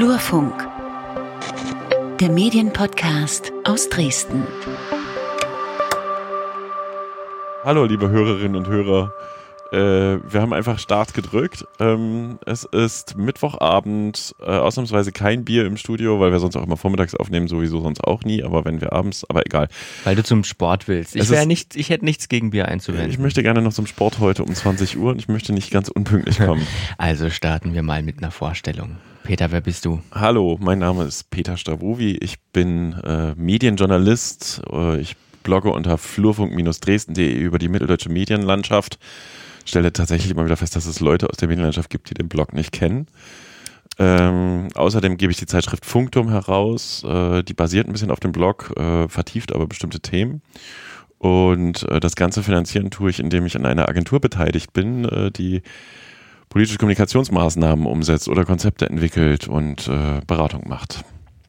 Flurfunk, der Medienpodcast aus Dresden. Hallo, liebe Hörerinnen und Hörer. Äh, wir haben einfach Start gedrückt. Ähm, es ist Mittwochabend, äh, ausnahmsweise kein Bier im Studio, weil wir sonst auch immer vormittags aufnehmen, sowieso sonst auch nie, aber wenn wir abends, aber egal. Weil du zum Sport willst. Ich, Es wär ist- nicht, ich hätte nichts gegen Bier einzuwenden. Ich möchte gerne noch zum Sport heute um 20 Uhr und ich möchte nicht ganz unpünktlich kommen. also starten wir mal mit einer Vorstellung. Peter, wer bist du? Hallo, mein Name ist Peter Stavovi. Ich bin äh, Medienjournalist. Äh, ich blogge unter flurfunk-dresden.de über die mitteldeutsche Medienlandschaft. Stelle tatsächlich immer wieder fest, dass es Leute aus der Medienlandschaft gibt, die den Blog nicht kennen. Ähm, außerdem gebe ich die Zeitschrift Funktum heraus. Äh, die basiert ein bisschen auf dem Blog, äh, vertieft aber bestimmte Themen. Und äh, das Ganze finanzieren tue ich, indem ich an einer Agentur beteiligt bin, äh, die politische Kommunikationsmaßnahmen umsetzt oder Konzepte entwickelt und äh, Beratung macht.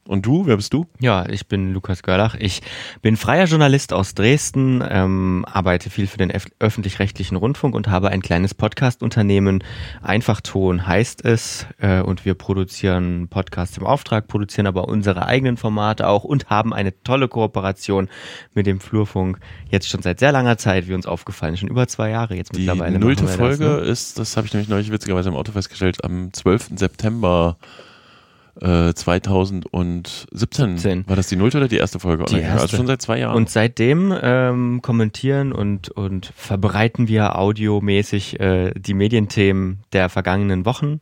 Und du, wer bist du? Ja, ich bin Lukas Görlach. Ich bin freier Journalist aus Dresden, ähm, arbeite viel für den öf- öffentlich-rechtlichen Rundfunk und habe ein kleines Podcast-Unternehmen. Einfachton heißt es. Äh, und wir produzieren Podcasts im Auftrag, produzieren aber unsere eigenen Formate auch und haben eine tolle Kooperation mit dem Flurfunk. Jetzt schon seit sehr langer Zeit, wie uns aufgefallen ist. Schon über zwei Jahre jetzt Die mittlerweile. nullte machen wir das, Folge ne? ist, das habe ich nämlich neulich witzigerweise im Auto festgestellt, am 12. September äh, 2017. 17. War das die nullte oder die erste Folge? Die online? erste. Also schon seit zwei Jahren. Und seitdem ähm, kommentieren und, und verbreiten wir audiomäßig äh, die Medienthemen der vergangenen Wochen.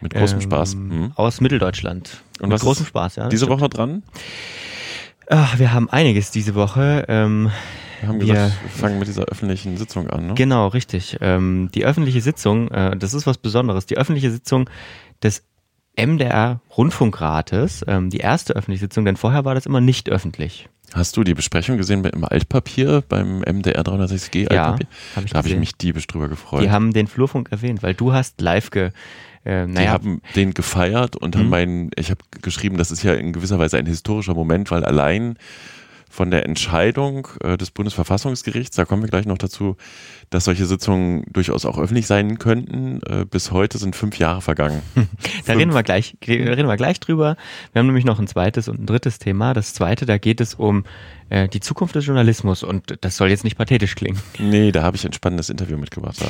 Mit großem ähm, Spaß. Hm. Aus Mitteldeutschland. Und Mit was großem Spaß, ja. Diese stimmt. Woche dran? Ach, wir haben einiges diese Woche. Ähm, Wir haben Wir- gesagt, wir fangen mit dieser öffentlichen Sitzung an. Ne? Genau, richtig. Ähm, die öffentliche Sitzung, äh, das ist was Besonderes. Die öffentliche Sitzung des MDR Rundfunkrates, ähm, die erste öffentliche Sitzung, denn vorher war das immer nicht öffentlich. Hast du die Besprechung gesehen im Altpapier beim MDR 360G Ja, Altpapier? habe ich da habe ich mich diebisch drüber gefreut. Die haben den Flurfunk erwähnt, weil du hast live ge, äh, Die naja, haben den gefeiert und haben Mhm. meinen, ich habe geschrieben, das ist ja in gewisser Weise ein historischer Moment, weil allein von der Entscheidung äh, des Bundesverfassungsgerichts, da kommen wir gleich noch dazu, dass solche Sitzungen durchaus auch öffentlich sein könnten, äh, bis heute sind fünf Jahre vergangen. Da reden wir gleich, reden wir gleich drüber. Wir haben nämlich noch ein zweites und ein drittes Thema. Das zweite, da geht es um äh, die Zukunft des Journalismus und das soll jetzt nicht pathetisch klingen. Nee, da habe ich ein spannendes Interview mitgebracht, da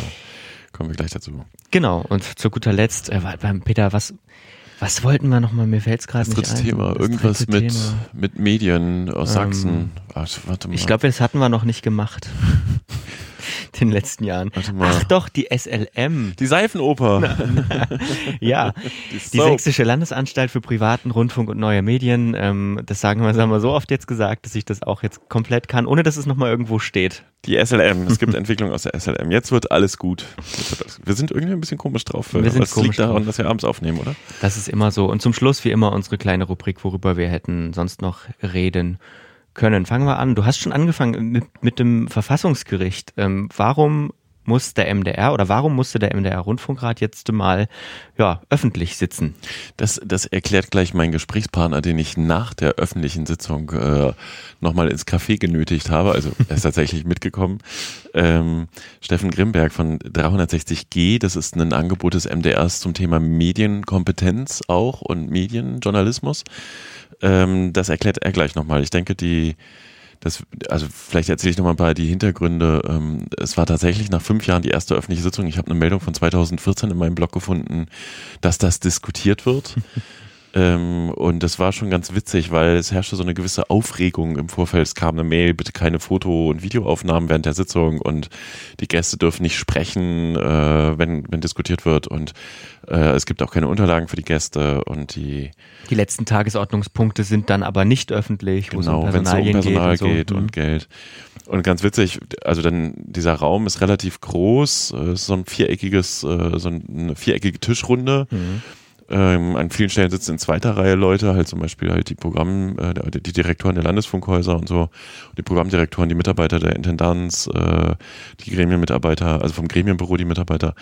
kommen wir gleich dazu. Genau. Und zu guter Letzt, äh, beim Peter, was, was wollten wir nochmal? Mir fällt's gerade Das nicht ein. Thema, Das irgendwas mit, Thema. mit Medien aus Ähm, Sachsen. Warte, warte mal. Ich glaube, das hatten wir noch nicht gemacht. In den letzten Jahren. Ach doch, die SLM. die Seifenoper. Ja, die Soap. Sächsische Landesanstalt für privaten Rundfunk und neue Medien. Ähm, das sagen wir, das haben wir so oft jetzt gesagt, dass ich das auch jetzt komplett kann, ohne dass es nochmal irgendwo steht. Die SLM, es gibt Entwicklungen aus der SLM. Jetzt wird alles gut. Wir sind irgendwie ein bisschen komisch drauf. Wir sind es komisch liegt daran, drauf. dass wir abends aufnehmen, oder? Das ist immer so. Und zum Schluss, wie immer, unsere kleine Rubrik, worüber wir hätten sonst noch reden können. Fangen wir an. Du hast schon angefangen mit, mit dem Verfassungsgericht. Ähm, warum muss der MDR oder warum musste der MDR Rundfunkrat jetzt mal ja, öffentlich sitzen? Das, das erklärt gleich mein Gesprächspartner, den ich nach der öffentlichen Sitzung äh, nochmal ins Café genötigt habe. Also er ist tatsächlich mitgekommen. Ähm, Steffen Grimberg von 360G, das ist ein Angebot des MDRs zum Thema Medienkompetenz auch und Medienjournalismus. Ähm, das erklärt er gleich nochmal. Ich denke, die das, also vielleicht erzähle ich noch mal ein paar die Hintergründe. Ähm, es war tatsächlich nach fünf Jahren die erste öffentliche Sitzung. Ich habe eine Meldung von 2014 in meinem Blog gefunden, dass das diskutiert wird. ähm, und das war schon ganz witzig, weil es herrschte so eine gewisse Aufregung im Vorfeld. Es kam eine Mail, bitte keine Foto- und Videoaufnahmen während der Sitzung und die Gäste dürfen nicht sprechen, äh, wenn, wenn diskutiert wird und äh, es gibt auch keine Unterlagen für die Gäste und die Die letzten Tagesordnungspunkte sind dann aber nicht öffentlich, Genau, wenn es um Personalien Personal geht. und, so. geht Mhm. und Geld. Und ganz witzig, also dann dieser Raum ist relativ groß, äh, ist so ein viereckiges, äh, so eine viereckige Tischrunde. Mhm. Ähm, an vielen Stellen sitzen in zweiter Reihe Leute, halt zum Beispiel halt die Programm, äh, die Direktoren der Landesfunkhäuser und so, die Programmdirektoren, die Mitarbeiter der Intendanz, äh, die Gremienmitarbeiter, also vom Gremienbüro die Mitarbeiter.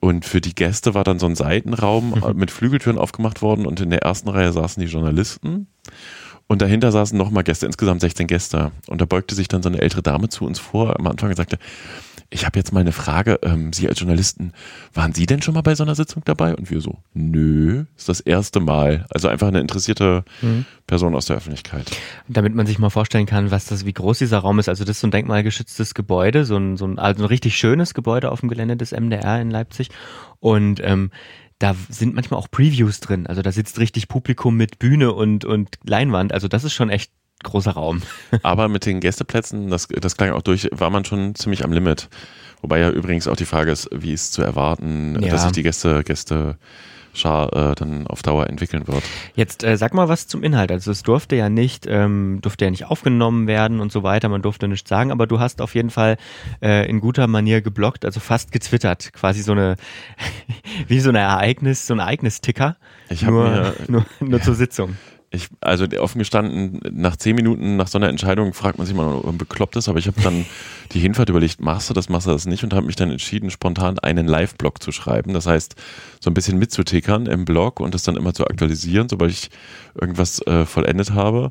Und für die Gäste war dann so ein Seitenraum äh, mit Flügeltüren aufgemacht worden und in der ersten Reihe saßen die Journalisten. Und dahinter saßen nochmal Gäste, insgesamt 16 Gäste. Und da beugte sich dann so eine ältere Dame zu uns vor am Anfang und sagte, ich habe jetzt mal eine Frage. Ähm, Sie als Journalisten, waren Sie denn schon mal bei so einer Sitzung dabei? Und wir so, nö, ist das erste Mal. Also einfach eine interessierte mhm. Person aus der Öffentlichkeit. Damit man sich mal vorstellen kann, was das, wie groß dieser Raum ist. Also das ist so ein denkmalgeschütztes Gebäude, so ein, so ein, also ein richtig schönes Gebäude auf dem Gelände des MDR in Leipzig. Und ähm, da sind manchmal auch Previews drin. Also da sitzt richtig Publikum mit Bühne und, und Leinwand. Also das ist schon echt großer Raum. Aber mit den Gästeplätzen, das, das klang auch durch, war man schon ziemlich am Limit. Wobei ja übrigens auch die Frage ist, wie ist zu erwarten, ja. dass sich die Gäste, Gäste Schar äh, dann auf Dauer entwickeln wird. Jetzt äh, sag mal was zum Inhalt. Also es durfte ja nicht, ähm, durfte ja nicht aufgenommen werden und so weiter. Man durfte nichts sagen, aber du hast auf jeden Fall äh, in guter Manier geblockt, also fast gezwittert, quasi so eine wie so ein Ereignis, so ein Ereignisticker. Ich habe nur, nur, nur ja. zur Sitzung ich, also offen gestanden, nach zehn Minuten nach so einer Entscheidung fragt man sich mal, ob man bekloppt ist, aber ich habe dann die Hinfahrt überlegt, machst du das, machst du das nicht und habe mich dann entschieden, spontan einen Live-Blog zu schreiben. Das heißt, so ein bisschen mitzutickern im Blog und das dann immer zu aktualisieren, sobald ich irgendwas äh, vollendet habe.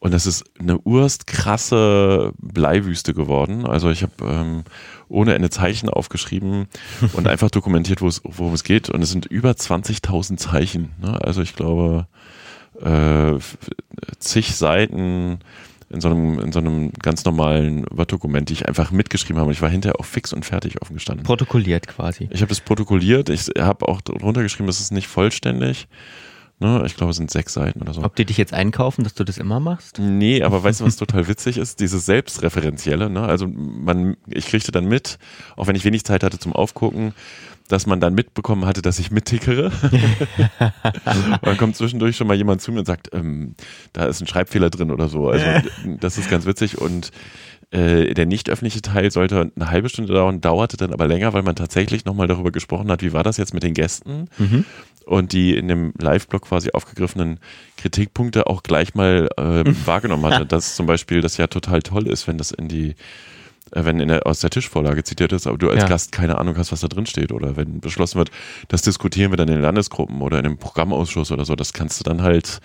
Und das ist eine urst krasse Bleiwüste geworden. Also ich habe ähm, ohne Ende Zeichen aufgeschrieben und einfach dokumentiert, worum es geht. Und es sind über 20.000 Zeichen. Ne? Also ich glaube, äh, zig Seiten in so einem, in so einem ganz normalen Word-Dokument, die ich einfach mitgeschrieben habe. Und ich war hinterher auch fix und fertig offen gestanden. Protokolliert quasi. Ich habe das protokolliert. Ich habe auch drunter geschrieben, es ist nicht vollständig. Ne, ich glaube, es sind sechs Seiten oder so. Ob die dich jetzt einkaufen, dass du das immer machst? Nee, aber weißt du, was total witzig ist? Dieses Selbstreferenzielle. Ne? Also man, ich kriegte dann mit, auch wenn ich wenig Zeit hatte zum Aufgucken, dass man dann mitbekommen hatte, dass ich mittickere. und dann kommt zwischendurch schon mal jemand zu mir und sagt, ähm, da ist ein Schreibfehler drin oder so. Also das ist ganz witzig und äh, der nicht öffentliche Teil sollte eine halbe Stunde dauern, dauerte dann aber länger, weil man tatsächlich nochmal darüber gesprochen hat, wie war das jetzt mit den Gästen mhm. und die in dem Live-Blog quasi aufgegriffenen Kritikpunkte auch gleich mal äh, wahrgenommen hatte, dass zum Beispiel das ja total toll ist, wenn das in die wenn in der, aus der Tischvorlage zitiert ist, aber du als ja. Gast keine Ahnung hast, was da drin steht oder wenn beschlossen wird, das diskutieren wir dann in den Landesgruppen oder in einem Programmausschuss oder so, das kannst du dann halt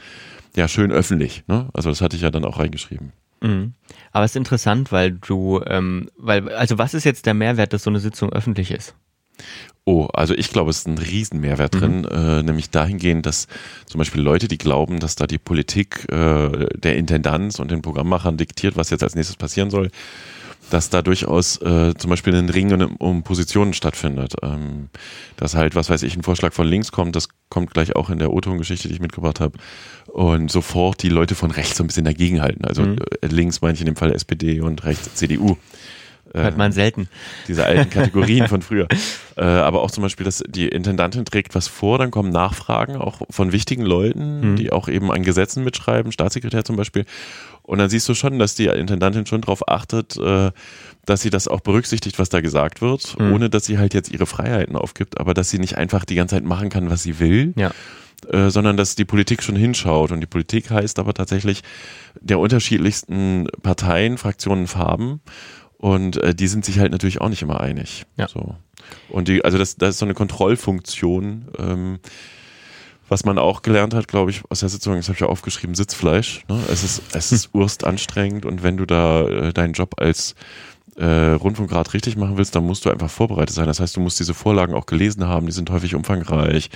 ja schön öffentlich. Ne? Also das hatte ich ja dann auch reingeschrieben. Mhm. Aber es ist interessant, weil du, ähm, weil, also was ist jetzt der Mehrwert, dass so eine Sitzung öffentlich ist? Oh, also ich glaube, es ist ein Riesenmehrwert mhm. drin, äh, nämlich dahingehend, dass zum Beispiel Leute, die glauben, dass da die Politik äh, der Intendanz und den Programmmachern diktiert, was jetzt als nächstes passieren soll, dass da durchaus äh, zum Beispiel ein Ring um, Positionen stattfindet. Ähm, dass halt, was weiß ich, ein Vorschlag von links kommt, das kommt gleich auch in der O-Ton-Geschichte, die ich mitgebracht habe, und sofort die Leute von rechts so ein bisschen dagegenhalten. Also mhm. Äh, links meine ich in dem Fall SPD und rechts CDU. Hört man selten. Diese alten Kategorien von früher. Äh, aber auch zum Beispiel, dass die Intendantin trägt was vor, dann kommen Nachfragen auch von wichtigen Leuten, mhm. die auch eben an Gesetzen mitschreiben, Staatssekretär zum Beispiel. Und dann siehst du schon, dass die Intendantin schon darauf achtet, äh, dass sie das auch berücksichtigt, was da gesagt wird, mhm. ohne dass sie halt jetzt ihre Freiheiten aufgibt, aber dass sie nicht einfach die ganze Zeit machen kann, was sie will. Ja. Äh, sondern dass die Politik schon hinschaut. Und die Politik heißt aber tatsächlich der unterschiedlichsten Parteien, Fraktionen, Farben. Und äh, die sind sich halt natürlich auch nicht immer einig. Ja. So. Und die, also das, das ist so eine Kontrollfunktion, ähm, was man auch gelernt hat, glaube ich, aus der Sitzung, das habe ich ja aufgeschrieben, Sitzfleisch. Ne? Es ist, es ist urst anstrengend und wenn du da äh, deinen Job als äh, Rundfunkrat richtig machen willst, dann musst du einfach vorbereitet sein. Das heißt, du musst diese Vorlagen auch gelesen haben, die sind häufig umfangreich.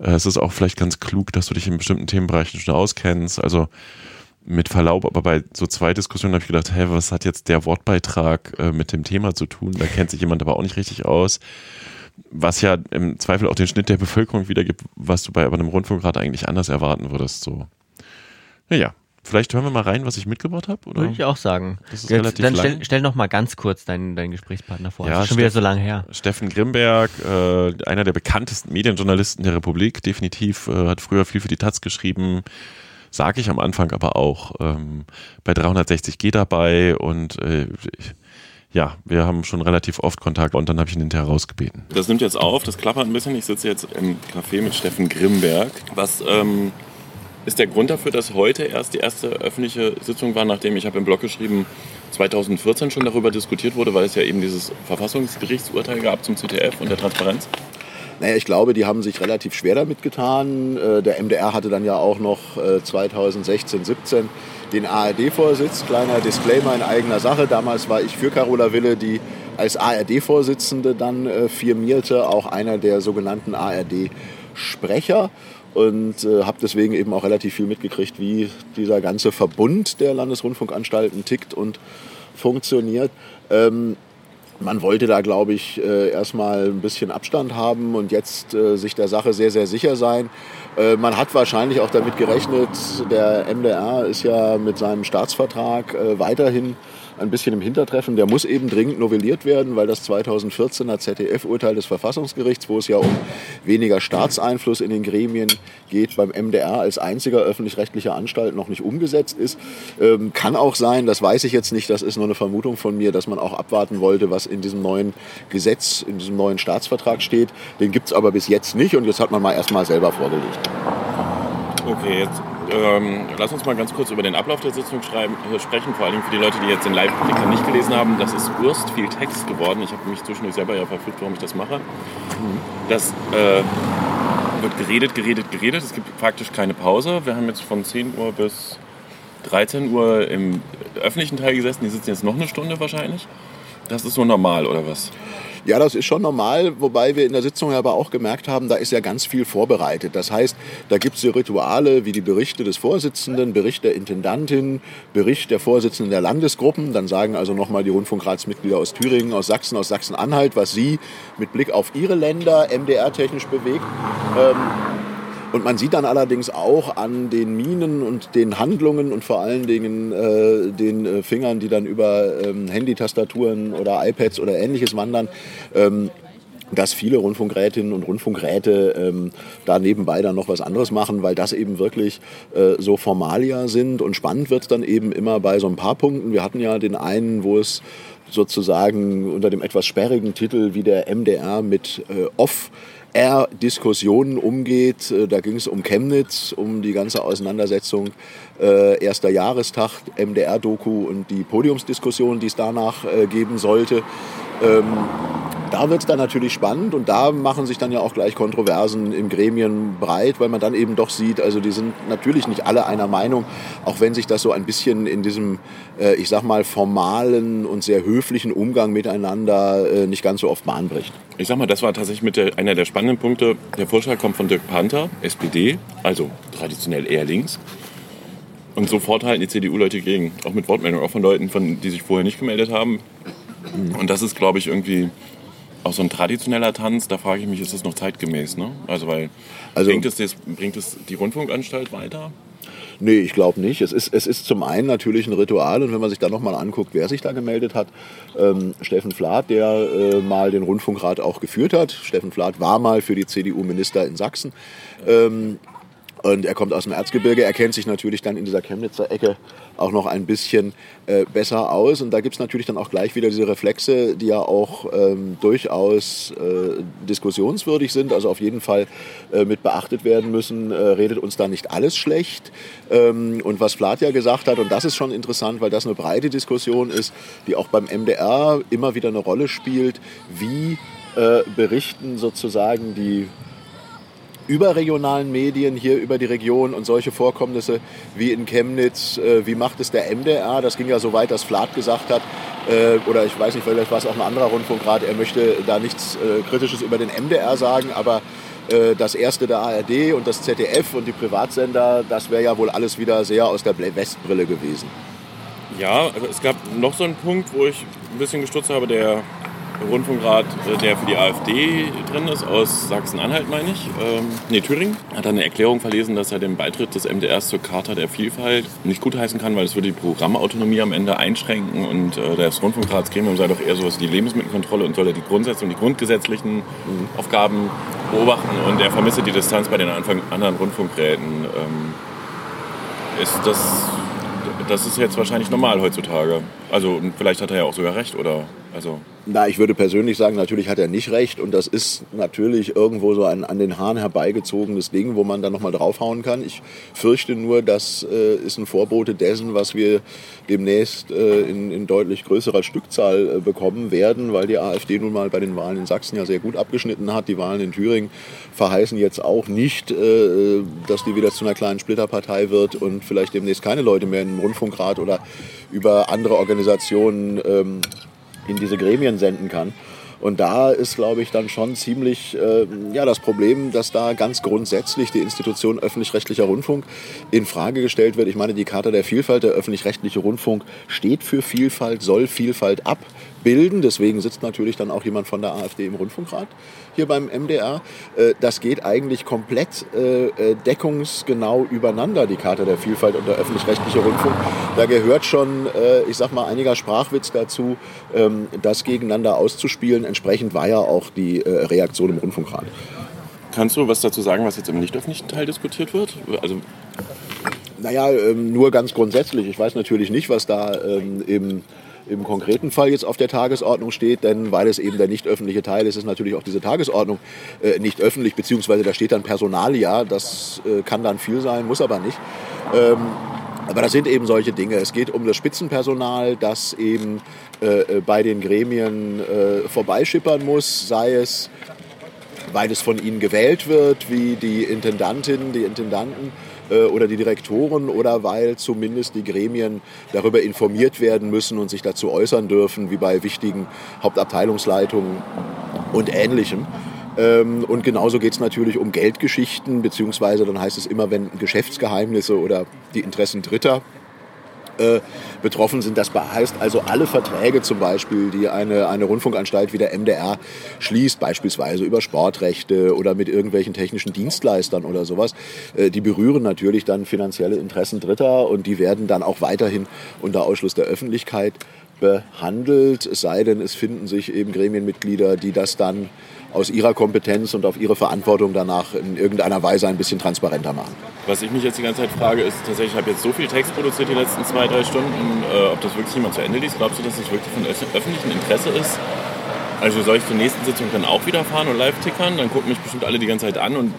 Äh, es ist auch vielleicht ganz klug, dass du dich in bestimmten Themenbereichen schon auskennst. Also mit Verlaub, aber bei so zwei Diskussionen habe ich gedacht, hä, was hat jetzt der Wortbeitrag äh, mit dem Thema zu tun? Da kennt sich jemand aber auch nicht richtig aus was ja im Zweifel auch den Schnitt der Bevölkerung wiedergibt, was du bei einem Rundfunkrat eigentlich anders erwarten würdest. So. Naja, vielleicht hören wir mal rein, was ich mitgebracht habe. Würde ich auch sagen. Das ist Jetzt, relativ dann stell, stell noch mal ganz kurz deinen, deinen Gesprächspartner vor. Ja, das ist schon wieder so lange her. Steffen Grimberg, äh, einer der bekanntesten Medienjournalisten der Republik, definitiv, äh, hat früher viel für die Taz geschrieben. Sage ich am Anfang aber auch. Ähm, bei 360G dabei und äh, ja, wir haben schon relativ oft Kontakt und dann habe ich ihn hinterher rausgebeten. Das nimmt jetzt auf, das klappert ein bisschen. Ich sitze jetzt im Café mit Steffen Grimberg. Was ähm, ist der Grund dafür, dass heute erst die erste öffentliche Sitzung war, nachdem ich habe im Blog geschrieben, 2014 schon darüber diskutiert wurde, weil es ja eben dieses Verfassungsgerichtsurteil gab zum ZDF und der Transparenz? Naja, ich glaube, die haben sich relativ schwer damit getan. Äh, der MDR hatte dann ja auch noch 2016, äh, 17 den ARD-Vorsitz. Kleiner Disclaimer in eigener Sache. Damals war ich für Carola Wille, die als ARD-Vorsitzende dann äh, firmierte, auch einer der sogenannten ARD-Sprecher und äh, habe deswegen eben auch relativ viel mitgekriegt, wie dieser ganze Verbund der Landesrundfunkanstalten tickt und funktioniert. Ähm, man wollte da, glaube ich, äh, erstmal ein bisschen Abstand haben und jetzt äh, sich der Sache sehr, sehr sicher sein. Äh, man hat wahrscheinlich auch damit gerechnet, der MDR ist ja mit seinem Staatsvertrag äh, weiterhin ein bisschen im Hintertreffen. Der muss eben dringend novelliert werden, weil das 2014er ZDF-Urteil des Verfassungsgerichts, wo es ja um weniger Staatseinfluss in den Gremien geht, beim MDR als einziger öffentlich-rechtlicher Anstalt noch nicht umgesetzt ist. Ähm, kann auch sein, das weiß ich jetzt nicht, das ist nur eine Vermutung von mir, dass man auch abwarten wollte, was in diesem neuen Gesetz, in diesem neuen Staatsvertrag steht. Den gibt es aber bis jetzt nicht und jetzt hat man mal erstmal selber vorgelegt. Okay, jetzt ähm, lass uns mal ganz kurz über den Ablauf der Sitzung äh, sprechen, vor allem für die Leute, die jetzt den Live-Blicker nicht gelesen haben. Das ist Urst viel Text geworden. Ich habe mich zwischendurch selber ja verfügt, warum ich das mache. Das äh, wird geredet, geredet, geredet. Es gibt praktisch keine Pause. Wir haben jetzt von 10 Uhr bis 13 Uhr im öffentlichen Teil gesessen. Die sitzen jetzt noch eine Stunde wahrscheinlich. Das ist so normal, oder was? Ja, das ist schon normal, wobei wir in der Sitzung aber auch gemerkt haben, da ist ja ganz viel vorbereitet. Das heißt, da gibt es so Rituale wie die Berichte des Vorsitzenden, Bericht der Intendantin, Bericht der Vorsitzenden der Landesgruppen. Dann sagen also nochmal die Rundfunkratsmitglieder aus Thüringen, aus Sachsen, aus Sachsen-Anhalt, was sie mit Blick auf ihre Länder MDR-technisch bewegt. Ähm, und man sieht dann allerdings auch an den Minen und den Handlungen und vor allen Dingen äh, den äh, Fingern, die dann über ähm, Handytastaturen oder iPads oder ähnliches wandern, ähm, dass viele Rundfunkrätinnen und Rundfunkräte ähm, da nebenbei dann noch was anderes machen, weil das eben wirklich äh, so Formalia sind. Und spannend wird es dann eben immer bei so ein paar Punkten. Wir hatten ja den einen, wo es sozusagen unter dem etwas sperrigen Titel wie der MDR mit äh, Off R-Diskussionen umgeht. Äh, da ging es um Chemnitz, um die ganze Auseinandersetzung äh, erster Jahrestag, MDR-Doku und die Podiumsdiskussion, die es danach äh, geben sollte. Ähm, da wird es dann natürlich spannend und da machen sich dann ja auch gleich Kontroversen im Gremien breit, weil man dann eben doch sieht, also die sind natürlich nicht alle einer Meinung, auch wenn sich das so ein bisschen in diesem, äh, ich sag mal, formalen und sehr höflichen Umgang miteinander äh, nicht ganz so oft Bahn bricht. Ich sag mal, das war tatsächlich mit der, einer der spannenden Punkte. Der Vorschlag kommt von Dirk Panther, SPD, also traditionell eher links. Und sofort halten die CDU-Leute gegen, auch mit Wortmeldung, auch von Leuten, von, die sich vorher nicht gemeldet haben. Und das ist, glaube ich, irgendwie auch so ein traditioneller Tanz, da frage ich mich, ist das noch zeitgemäß? Ne? Also, weil also, bringt, es das, bringt es die Rundfunkanstalt weiter? Nee, ich glaube nicht. Es ist, es ist zum einen natürlich ein Ritual und wenn man sich da nochmal anguckt, wer sich da gemeldet hat, ähm, Steffen Flath, der äh, mal den Rundfunkrat auch geführt hat. Steffen Flath war mal für die CDU Minister in Sachsen. Ähm, und er kommt aus dem Erzgebirge, er kennt sich natürlich dann in dieser Chemnitzer Ecke auch noch ein bisschen äh, besser aus. Und da gibt es natürlich dann auch gleich wieder diese Reflexe, die ja auch ähm, durchaus äh, diskussionswürdig sind, also auf jeden Fall äh, mit beachtet werden müssen. Äh, redet uns da nicht alles schlecht. Ähm, und was Vlad ja gesagt hat, und das ist schon interessant, weil das eine breite Diskussion ist, die auch beim MDR immer wieder eine Rolle spielt, wie äh, berichten sozusagen die überregionalen Medien hier über die Region und solche Vorkommnisse wie in Chemnitz, äh, wie macht es der MDR? Das ging ja so weit, dass Flath gesagt hat, äh, oder ich weiß nicht, vielleicht war es auch ein anderer Rundfunkrat, er möchte da nichts äh, Kritisches über den MDR sagen, aber äh, das erste der ARD und das ZDF und die Privatsender, das wäre ja wohl alles wieder sehr aus der Westbrille gewesen. Ja, es gab noch so einen Punkt, wo ich ein bisschen gestutzt habe, der Rundfunkrat, äh, der für die AfD drin ist, aus Sachsen-Anhalt, meine ich. Ähm, nee, Thüringen. Hat eine Erklärung verlesen, dass er den Beitritt des MDRs zur Charta der Vielfalt nicht gutheißen kann, weil es würde die Programmautonomie am Ende einschränken und äh, das Rundfunkratsgremium sei doch eher sowas wie die Lebensmittelkontrolle und solle die Grundsätze und die grundgesetzlichen Aufgaben beobachten und er vermisse die Distanz bei den anderen Rundfunkräten. Ähm, ist das, das ist jetzt wahrscheinlich normal heutzutage. Also vielleicht hat er ja auch sogar recht, oder? Also na, ich würde persönlich sagen, natürlich hat er nicht recht und das ist natürlich irgendwo so ein an den Haaren herbeigezogenes Ding, wo man dann nochmal draufhauen kann. Ich fürchte nur, das äh, ist ein Vorbote dessen, was wir demnächst äh, in, in, deutlich größerer Stückzahl äh, bekommen werden, weil die AfD nun mal bei den Wahlen in Sachsen ja sehr gut abgeschnitten hat. Die Wahlen in Thüringen verheißen jetzt auch nicht, äh, dass die wieder zu einer kleinen Splitterpartei wird und vielleicht demnächst keine Leute mehr im Rundfunkrat oder über andere Organisationen ähm, in diese Gremien senden kann. Und da ist, glaube ich, dann schon ziemlich äh, ja, das Problem, dass da ganz grundsätzlich die Institution öffentlich-rechtlicher Rundfunk in Frage gestellt wird. Ich meine, die Charta der Vielfalt, der öffentlich-rechtliche Rundfunk steht für Vielfalt, soll Vielfalt ab bilden. Deswegen sitzt natürlich dann auch jemand von der AfD im Rundfunkrat hier beim MDR. Äh, das geht eigentlich komplett äh, äh, deckungsgenau übereinander, die Karte der Vielfalt und der öffentlich-rechtliche Rundfunk. Da gehört schon, ich sag mal, einiger Sprachwitz dazu, ähm, das gegeneinander auszuspielen. Entsprechend war ja auch die Reaktion im Rundfunkrat. Kannst du was dazu sagen, was jetzt im nicht öffentlichen Teil diskutiert wird? Also naja, ähm, nur ganz grundsätzlich. Ich weiß natürlich nicht, was da ähm, im im konkreten Fall jetzt auf der Tagesordnung steht, denn weil es eben der nicht öffentliche Teil ist, ist natürlich auch diese Tagesordnung äh, nicht öffentlich, beziehungsweise da steht dann Personalia, das äh, kann dann viel sein, muss aber nicht. Ähm, aber das sind eben solche Dinge. Es geht um das Spitzenpersonal, das eben äh, äh bei den Gremien äh, vorbeischippern muss, sei es weil es von ihnen gewählt wird, wie die Intendantinnen, die Intendanten, oder die Direktoren oder weil zumindest die Gremien darüber informiert werden müssen und sich dazu äußern dürfen, wie bei wichtigen Hauptabteilungsleitungen und Ähnlichem. Ähm, und genauso geht es natürlich um Geldgeschichten, beziehungsweise dann heißt es immer, wenn Geschäftsgeheimnisse oder die Interessen Dritter äh, betroffen sind. Das heißt also alle Verträge zum Beispiel, die eine, eine Rundfunkanstalt wie der MDR schließt, beispielsweise über Sportrechte oder mit irgendwelchen technischen Dienstleistern oder sowas, äh, die berühren natürlich dann finanzielle Interessen Dritter und die werden dann auch weiterhin unter Ausschluss der Öffentlichkeit behandelt, es sei denn, es finden sich eben Gremienmitglieder, die das dann aus ihrer Kompetenz und auf ihre Verantwortung danach in irgendeiner Weise ein bisschen transparenter machen. Was ich mich jetzt die ganze Zeit frage, ist tatsächlich, ich habe jetzt so viel Text produziert die letzten zwei, drei Stunden, äh, ob das wirklich jemand zu Ende liest. Glaubst du, dass das wirklich von öffentlichem Interesse ist? Also soll ich zur nächsten Sitzung dann auch wieder fahren und live tickern? Dann gucken mich bestimmt alle die ganze Zeit an und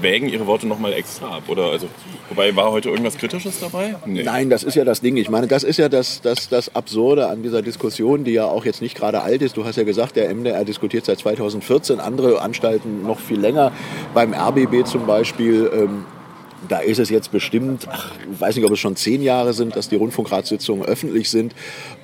wägen ihre Worte nochmal extra ab. Oder also, wobei war heute irgendwas Kritisches dabei? Nee. Nein, das ist ja das Ding. Ich meine, das ist ja das, das, das Absurde an dieser Diskussion, die ja auch jetzt nicht gerade alt ist. Du hast ja gesagt, der MDR diskutiert seit 2014, andere Anstalten noch viel länger. Beim RBB zum Beispiel. Ähm, da ist es jetzt bestimmt, ach, ich weiß nicht, ob es schon zehn Jahre sind, dass die Rundfunkratssitzungen öffentlich sind.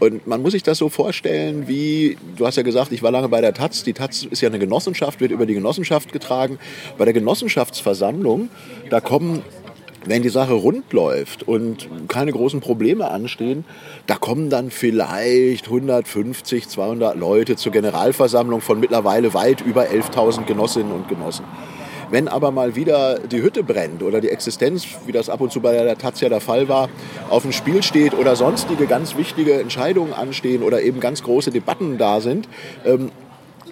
Und man muss sich das so vorstellen, wie, du hast ja gesagt, ich war lange bei der Taz. Die Taz ist ja eine Genossenschaft, wird über die Genossenschaft getragen. Bei der Genossenschaftsversammlung, da kommen wenn die Sache rund läuft und keine großen Probleme anstehen, da kommen dann vielleicht 150, 200 Leute zur Generalversammlung von mittlerweile weit über 11.000 Genossinnen und Genossen. Wenn aber mal wieder die Hütte brennt oder die Existenz, wie das ab und zu bei der Taz ja der Fall war, auf dem Spiel steht oder sonstige ganz wichtige Entscheidungen anstehen oder eben ganz große Debatten da sind, ähm,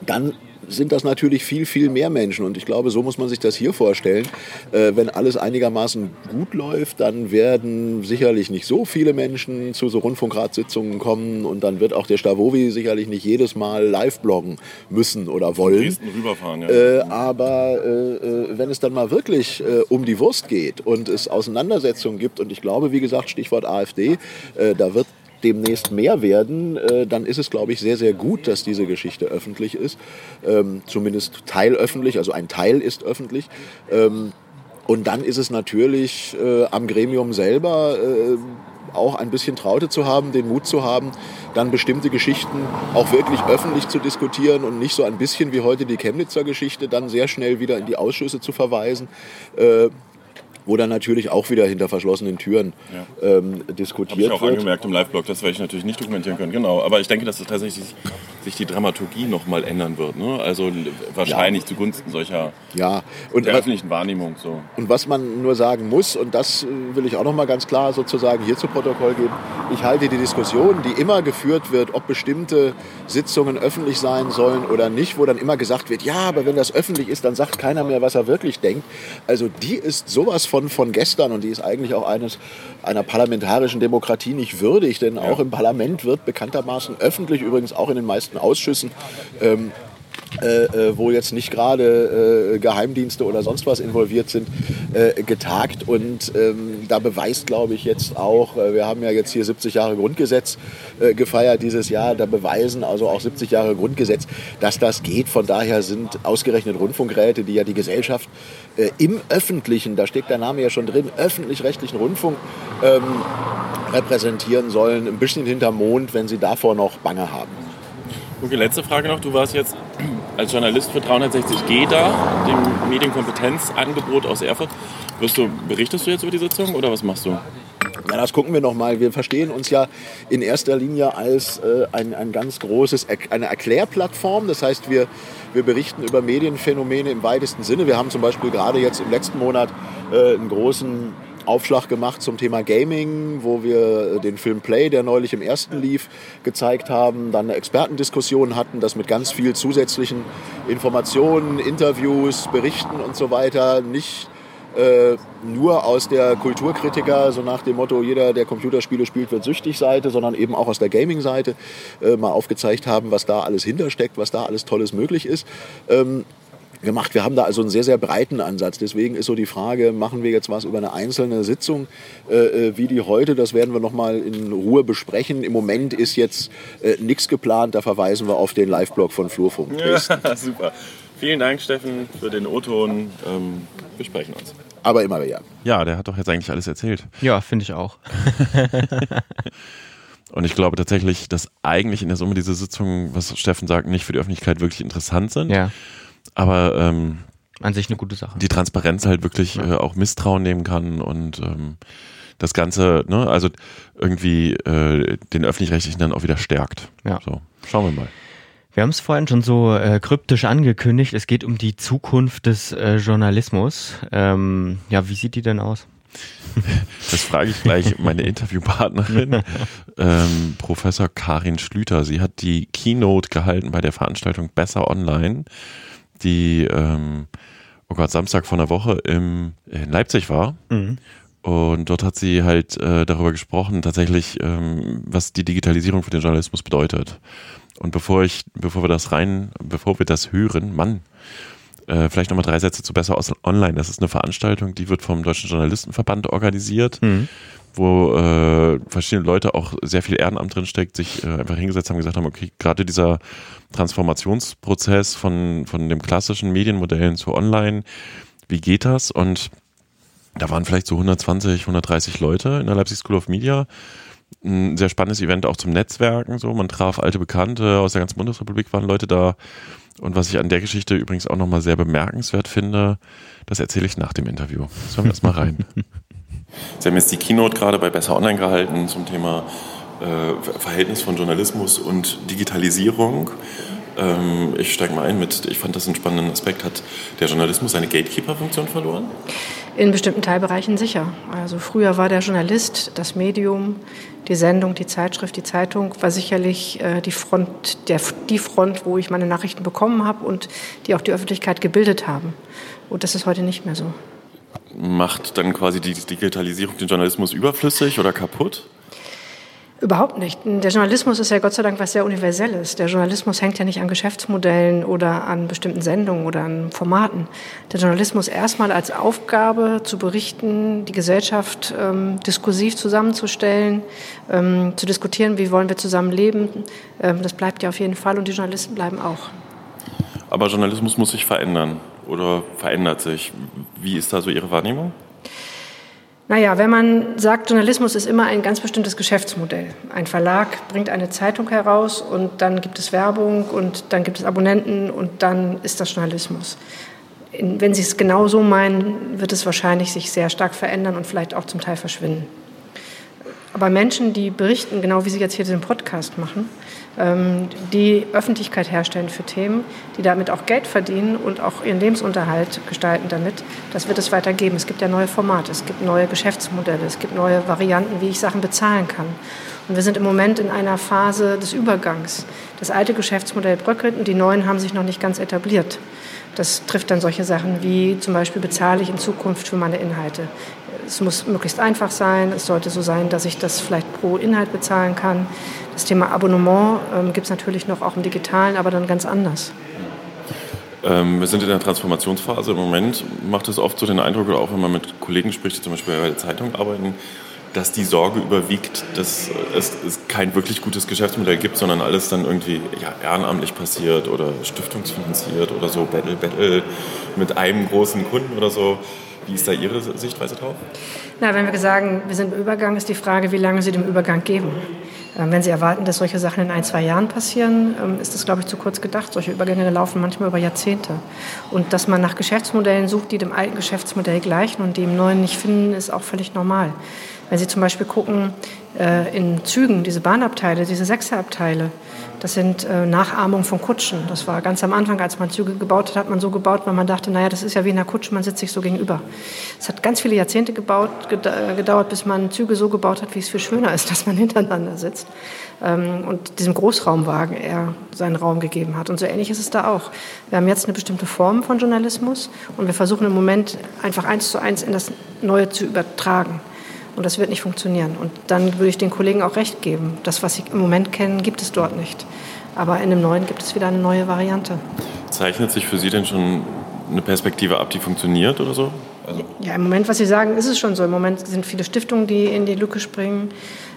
dann sind das natürlich viel, viel mehr Menschen. Und ich glaube, so muss man sich das hier vorstellen. Äh, wenn alles einigermaßen gut läuft, dann werden sicherlich nicht so viele Menschen zu so Rundfunkratssitzungen kommen und dann wird auch der Stavovi sicherlich nicht jedes Mal live bloggen müssen oder wollen. Rüberfahren, ja. Äh, aber äh, äh, wenn es dann mal wirklich äh, um die Wurst geht und es Auseinandersetzungen gibt, und ich glaube, wie gesagt, Stichwort AfD, äh, da wird demnächst mehr werden, äh, dann ist es, glaube ich, sehr, sehr gut, dass diese Geschichte öffentlich ist. Ähm, zumindest teilöffentlich, also ein Teil ist öffentlich. Ähm, und dann ist es natürlich äh, am Gremium selber äh, auch ein bisschen Traute zu haben, den Mut zu haben, dann bestimmte Geschichten auch wirklich öffentlich zu diskutieren und nicht so ein bisschen wie heute die Chemnitzer Geschichte dann sehr schnell wieder in die Ausschüsse zu verweisen. Äh, wo dann natürlich auch wieder hinter verschlossenen Türen ja. ähm, diskutiert wird. Habe ich auch angemerkt im Live-Blog, das werde ich natürlich nicht dokumentieren können, genau. Aber ich denke, dass es tatsächlich sich die Dramaturgie nochmal ändern wird. Ne? Also wahrscheinlich ja. zugunsten solcher ja. und der öffentlichen Wahrnehmung. So. Und was man nur sagen muss, und das äh, will ich auch nochmal ganz klar sozusagen hier zu Protokoll geben, ich halte die Diskussion, die immer geführt wird, ob bestimmte Sitzungen öffentlich sein sollen oder nicht, wo dann immer gesagt wird, ja, aber wenn das öffentlich ist, dann sagt keiner mehr, was er wirklich denkt. Also die ist sowas von, von gestern und die ist eigentlich auch eines einer parlamentarischen Demokratie nicht würdig, denn auch im Parlament wird bekanntermaßen öffentlich, übrigens auch in den meisten Ausschüssen, ähm, äh, äh, wo jetzt nicht gerade äh, Geheimdienste oder sonst was involviert sind, äh, getagt. Und ähm, da beweist, glaube ich, jetzt auch, äh, wir haben ja jetzt hier 70 Jahre Grundgesetz äh, gefeiert dieses Jahr, da beweisen also auch 70 Jahre Grundgesetz, dass das geht. Von daher sind ausgerechnet Rundfunkräte, die ja die Gesellschaft im öffentlichen, da steckt der Name ja schon drin, öffentlich-rechtlichen Rundfunk ähm, repräsentieren sollen, ein bisschen hinterm Mond, wenn sie davor noch Bange haben. Okay, letzte Frage noch. Du warst jetzt als Journalist für 360G da, dem Medienkompetenzangebot aus Erfurt. Wirst du, berichtest du jetzt über die Sitzung oder was machst du? Ja, das gucken wir nochmal. Wir verstehen uns ja in erster Linie als äh, ein, ein ganz großes, eine Erklärplattform. Das heißt, wir, wir berichten über Medienphänomene im weitesten Sinne. Wir haben zum Beispiel gerade jetzt im letzten Monat äh, einen großen Aufschlag gemacht zum Thema Gaming, wo wir den Film Play, der neulich im ersten lief, gezeigt haben, dann eine Expertendiskussion hatten, das mit ganz viel zusätzlichen Informationen, Interviews, Berichten und so weiter nicht äh, nur aus der Kulturkritiker, so nach dem Motto, jeder, der Computerspiele spielt, wird süchtig Seite, sondern eben auch aus der Gaming-Seite äh, mal aufgezeigt haben, was da alles hintersteckt, was da alles Tolles möglich ist. Ähm, gemacht. Wir haben da also einen sehr, sehr breiten Ansatz. Deswegen ist so die Frage, machen wir jetzt was über eine einzelne Sitzung äh, äh wie die heute? Das werden wir nochmal in Ruhe besprechen. Im Moment ist jetzt äh, nichts geplant. Da verweisen wir auf den Live-Blog von Flurfunk. Ja, super. Vielen Dank, Steffen, für den O-Ton. Ähm, wir sprechen uns. Aber immer wieder. Ja, der hat doch jetzt eigentlich alles erzählt. Ja, finde ich auch. Und ich glaube tatsächlich, dass eigentlich in der Summe diese Sitzungen, was Steffen sagt, nicht für die Öffentlichkeit wirklich interessant sind. Ja. Aber ähm, an sich eine gute Sache. Die Transparenz halt wirklich ja. äh, auch Misstrauen nehmen kann und ähm, das Ganze, ne, also irgendwie äh, den öffentlich-rechtlichen dann auch wieder stärkt. Ja. So, schauen wir mal. Wir haben es vorhin schon so äh, kryptisch angekündigt. Es geht um die Zukunft des äh, Journalismus. Ähm, ja, wie sieht die denn aus? Das frage ich gleich meine Interviewpartnerin, ähm, Professor Karin Schlüter. Sie hat die Keynote gehalten bei der Veranstaltung Besser Online, die, ähm, oh Gott, Samstag vor einer Woche im, in Leipzig war. Mhm. Und dort hat sie halt äh, darüber gesprochen, tatsächlich, ähm, was die Digitalisierung für den Journalismus bedeutet. Und bevor ich, bevor wir das rein, bevor wir das hören, Mann, äh, vielleicht nochmal drei Sätze zu Besser Online. Das ist eine Veranstaltung, die wird vom Deutschen Journalistenverband organisiert, mhm. wo äh, verschiedene Leute auch sehr viel Ehrenamt drin steckt, sich äh, einfach hingesetzt haben, gesagt haben, okay, gerade dieser Transformationsprozess von, von dem klassischen Medienmodellen zu Online, wie geht das? Und da waren vielleicht so 120, 130 Leute in der Leipzig School of Media ein sehr spannendes Event auch zum Netzwerken. So, man traf alte Bekannte aus der ganzen Bundesrepublik, waren Leute da. Und was ich an der Geschichte übrigens auch nochmal sehr bemerkenswert finde, das erzähle ich nach dem Interview. Schauen wir das mal rein. Sie haben jetzt die Keynote gerade bei Besser Online gehalten zum Thema äh, Verhältnis von Journalismus und Digitalisierung. Ähm, ich steige mal ein mit, ich fand das einen spannenden Aspekt. Hat der Journalismus seine Gatekeeper-Funktion verloren? In bestimmten Teilbereichen sicher. Also früher war der Journalist, das Medium, die Sendung, die Zeitschrift, die Zeitung war sicherlich äh, die Front, der, die Front, wo ich meine Nachrichten bekommen habe und die auch die Öffentlichkeit gebildet haben. Und das ist heute nicht mehr so. Macht dann quasi die Digitalisierung den Journalismus überflüssig oder kaputt? Überhaupt nicht. Der Journalismus ist ja Gott sei Dank was sehr Universelles. Der Journalismus hängt ja nicht an Geschäftsmodellen oder an bestimmten Sendungen oder an Formaten. Der Journalismus erstmal als Aufgabe zu berichten, die Gesellschaft ähm, diskursiv zusammenzustellen, ähm, zu diskutieren, wie wollen wir zusammen leben, ähm, das bleibt ja auf jeden Fall und die Journalisten bleiben auch. Aber Journalismus muss sich verändern oder verändert sich. Wie ist da so Ihre Wahrnehmung? Naja, wenn man sagt, Journalismus ist immer ein ganz bestimmtes Geschäftsmodell. Ein Verlag bringt eine Zeitung heraus und dann gibt es Werbung und dann gibt es Abonnenten und dann ist das Journalismus. Wenn Sie es genau so meinen, wird es wahrscheinlich sich sehr stark verändern und vielleicht auch zum Teil verschwinden. Aber Menschen, die berichten, genau wie Sie jetzt hier den Podcast machen, die Öffentlichkeit herstellen für Themen, die damit auch Geld verdienen und auch ihren Lebensunterhalt gestalten damit. Das wird es weitergeben. Es gibt ja neue Formate, es gibt neue Geschäftsmodelle, es gibt neue Varianten, wie ich Sachen bezahlen kann. Und wir sind im Moment in einer Phase des Übergangs. Das alte Geschäftsmodell bröckelt und die neuen haben sich noch nicht ganz etabliert. Das trifft dann solche Sachen wie zum Beispiel bezahle ich in Zukunft für meine Inhalte. Es muss möglichst einfach sein. Es sollte so sein, dass ich das vielleicht pro Inhalt bezahlen kann. Das Thema Abonnement ähm, gibt es natürlich noch auch im Digitalen, aber dann ganz anders. Ähm, wir sind in der Transformationsphase. Im Moment macht es oft so den Eindruck, auch wenn man mit Kollegen spricht, die zum Beispiel bei der Zeitung arbeiten, dass die Sorge überwiegt, dass es, es, kein wirklich gutes Geschäftsmodell gibt, sondern alles dann irgendwie ja, ehrenamtlich passiert oder stiftungsfinanziert oder so, Battle, Battle mit einem großen Kunden oder so. Wie ist da Ihre Sichtweise drauf? Na, wenn wir sagen, wir sind im Übergang, ist die Frage, wie lange Sie dem Übergang geben. Ähm, wenn Sie erwarten, dass solche Sachen in ein, zwei Jahren passieren, ähm, ist das, glaube ich, zu kurz gedacht. Solche Übergänge laufen manchmal über Jahrzehnte. Und dass man nach Geschäftsmodellen sucht, die dem alten Geschäftsmodell gleichen und die im neuen nicht finden, ist auch völlig normal. Wenn Sie zum Beispiel gucken, äh, in Zügen, diese Bahnabteile, diese Sechserabteile, das sind äh, Nachahmungen von Kutschen. Das war ganz am Anfang, als man Züge gebaut hat, hat man so gebaut, weil man dachte, naja, das ist ja wie in einer Kutsche, man sitzt sich so gegenüber. Es hat ganz viele Jahrzehnte gebaut, äh, gedauert, bis man Züge so gebaut hat, wie es viel schöner ist, dass man hintereinander sitzt. Ähm, und diesem Großraumwagen eher seinen Raum gegeben hat. Und so ähnlich ist es da auch. Wir haben jetzt eine bestimmte Form von Journalismus und wir versuchen im Moment einfach eins zu eins in das Neue zu übertragen. Und das wird nicht funktionieren. Und dann würde ich den Kollegen auch recht geben. Das, was sie im Moment kennen, gibt es dort nicht. Aber in dem Neuen gibt es wieder eine neue Variante. Zeichnet sich für Sie denn schon eine Perspektive ab, die funktioniert oder so? Also ja, im Moment, was Sie sagen, ist es schon so. Im Moment sind viele Stiftungen, die in die Lücke springen.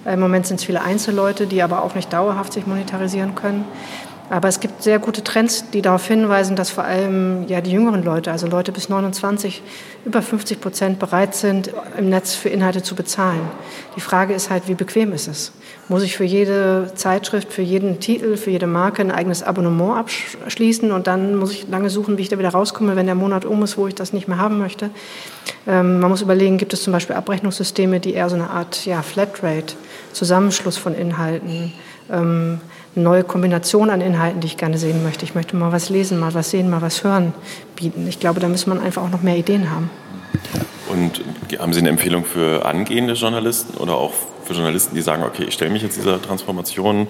Im Moment sind es viele Einzelleute, die aber auch nicht dauerhaft sich monetarisieren können. Aber es gibt sehr gute Trends, die darauf hinweisen, dass vor allem ja, die jüngeren Leute, also Leute bis 29, über 50 Prozent bereit sind, im Netz für Inhalte zu bezahlen. Die Frage ist halt, wie bequem ist es? Muss ich für jede Zeitschrift, für jeden Titel, für jede Marke ein eigenes Abonnement abschließen und dann muss ich lange suchen, wie ich da wieder rauskomme, wenn der Monat um ist, wo ich das nicht mehr haben möchte? Ähm, man muss überlegen, gibt es zum Beispiel Abrechnungssysteme, die eher so eine Art ja, Flatrate, Zusammenschluss von Inhalten, ähm, neue Kombination an Inhalten, die ich gerne sehen möchte. Ich möchte mal was lesen, mal was sehen, mal was hören bieten. Ich glaube, da muss man einfach auch noch mehr Ideen haben. Und haben Sie eine Empfehlung für angehende Journalisten oder auch für Journalisten, die sagen, okay, ich stelle mich jetzt dieser Transformation,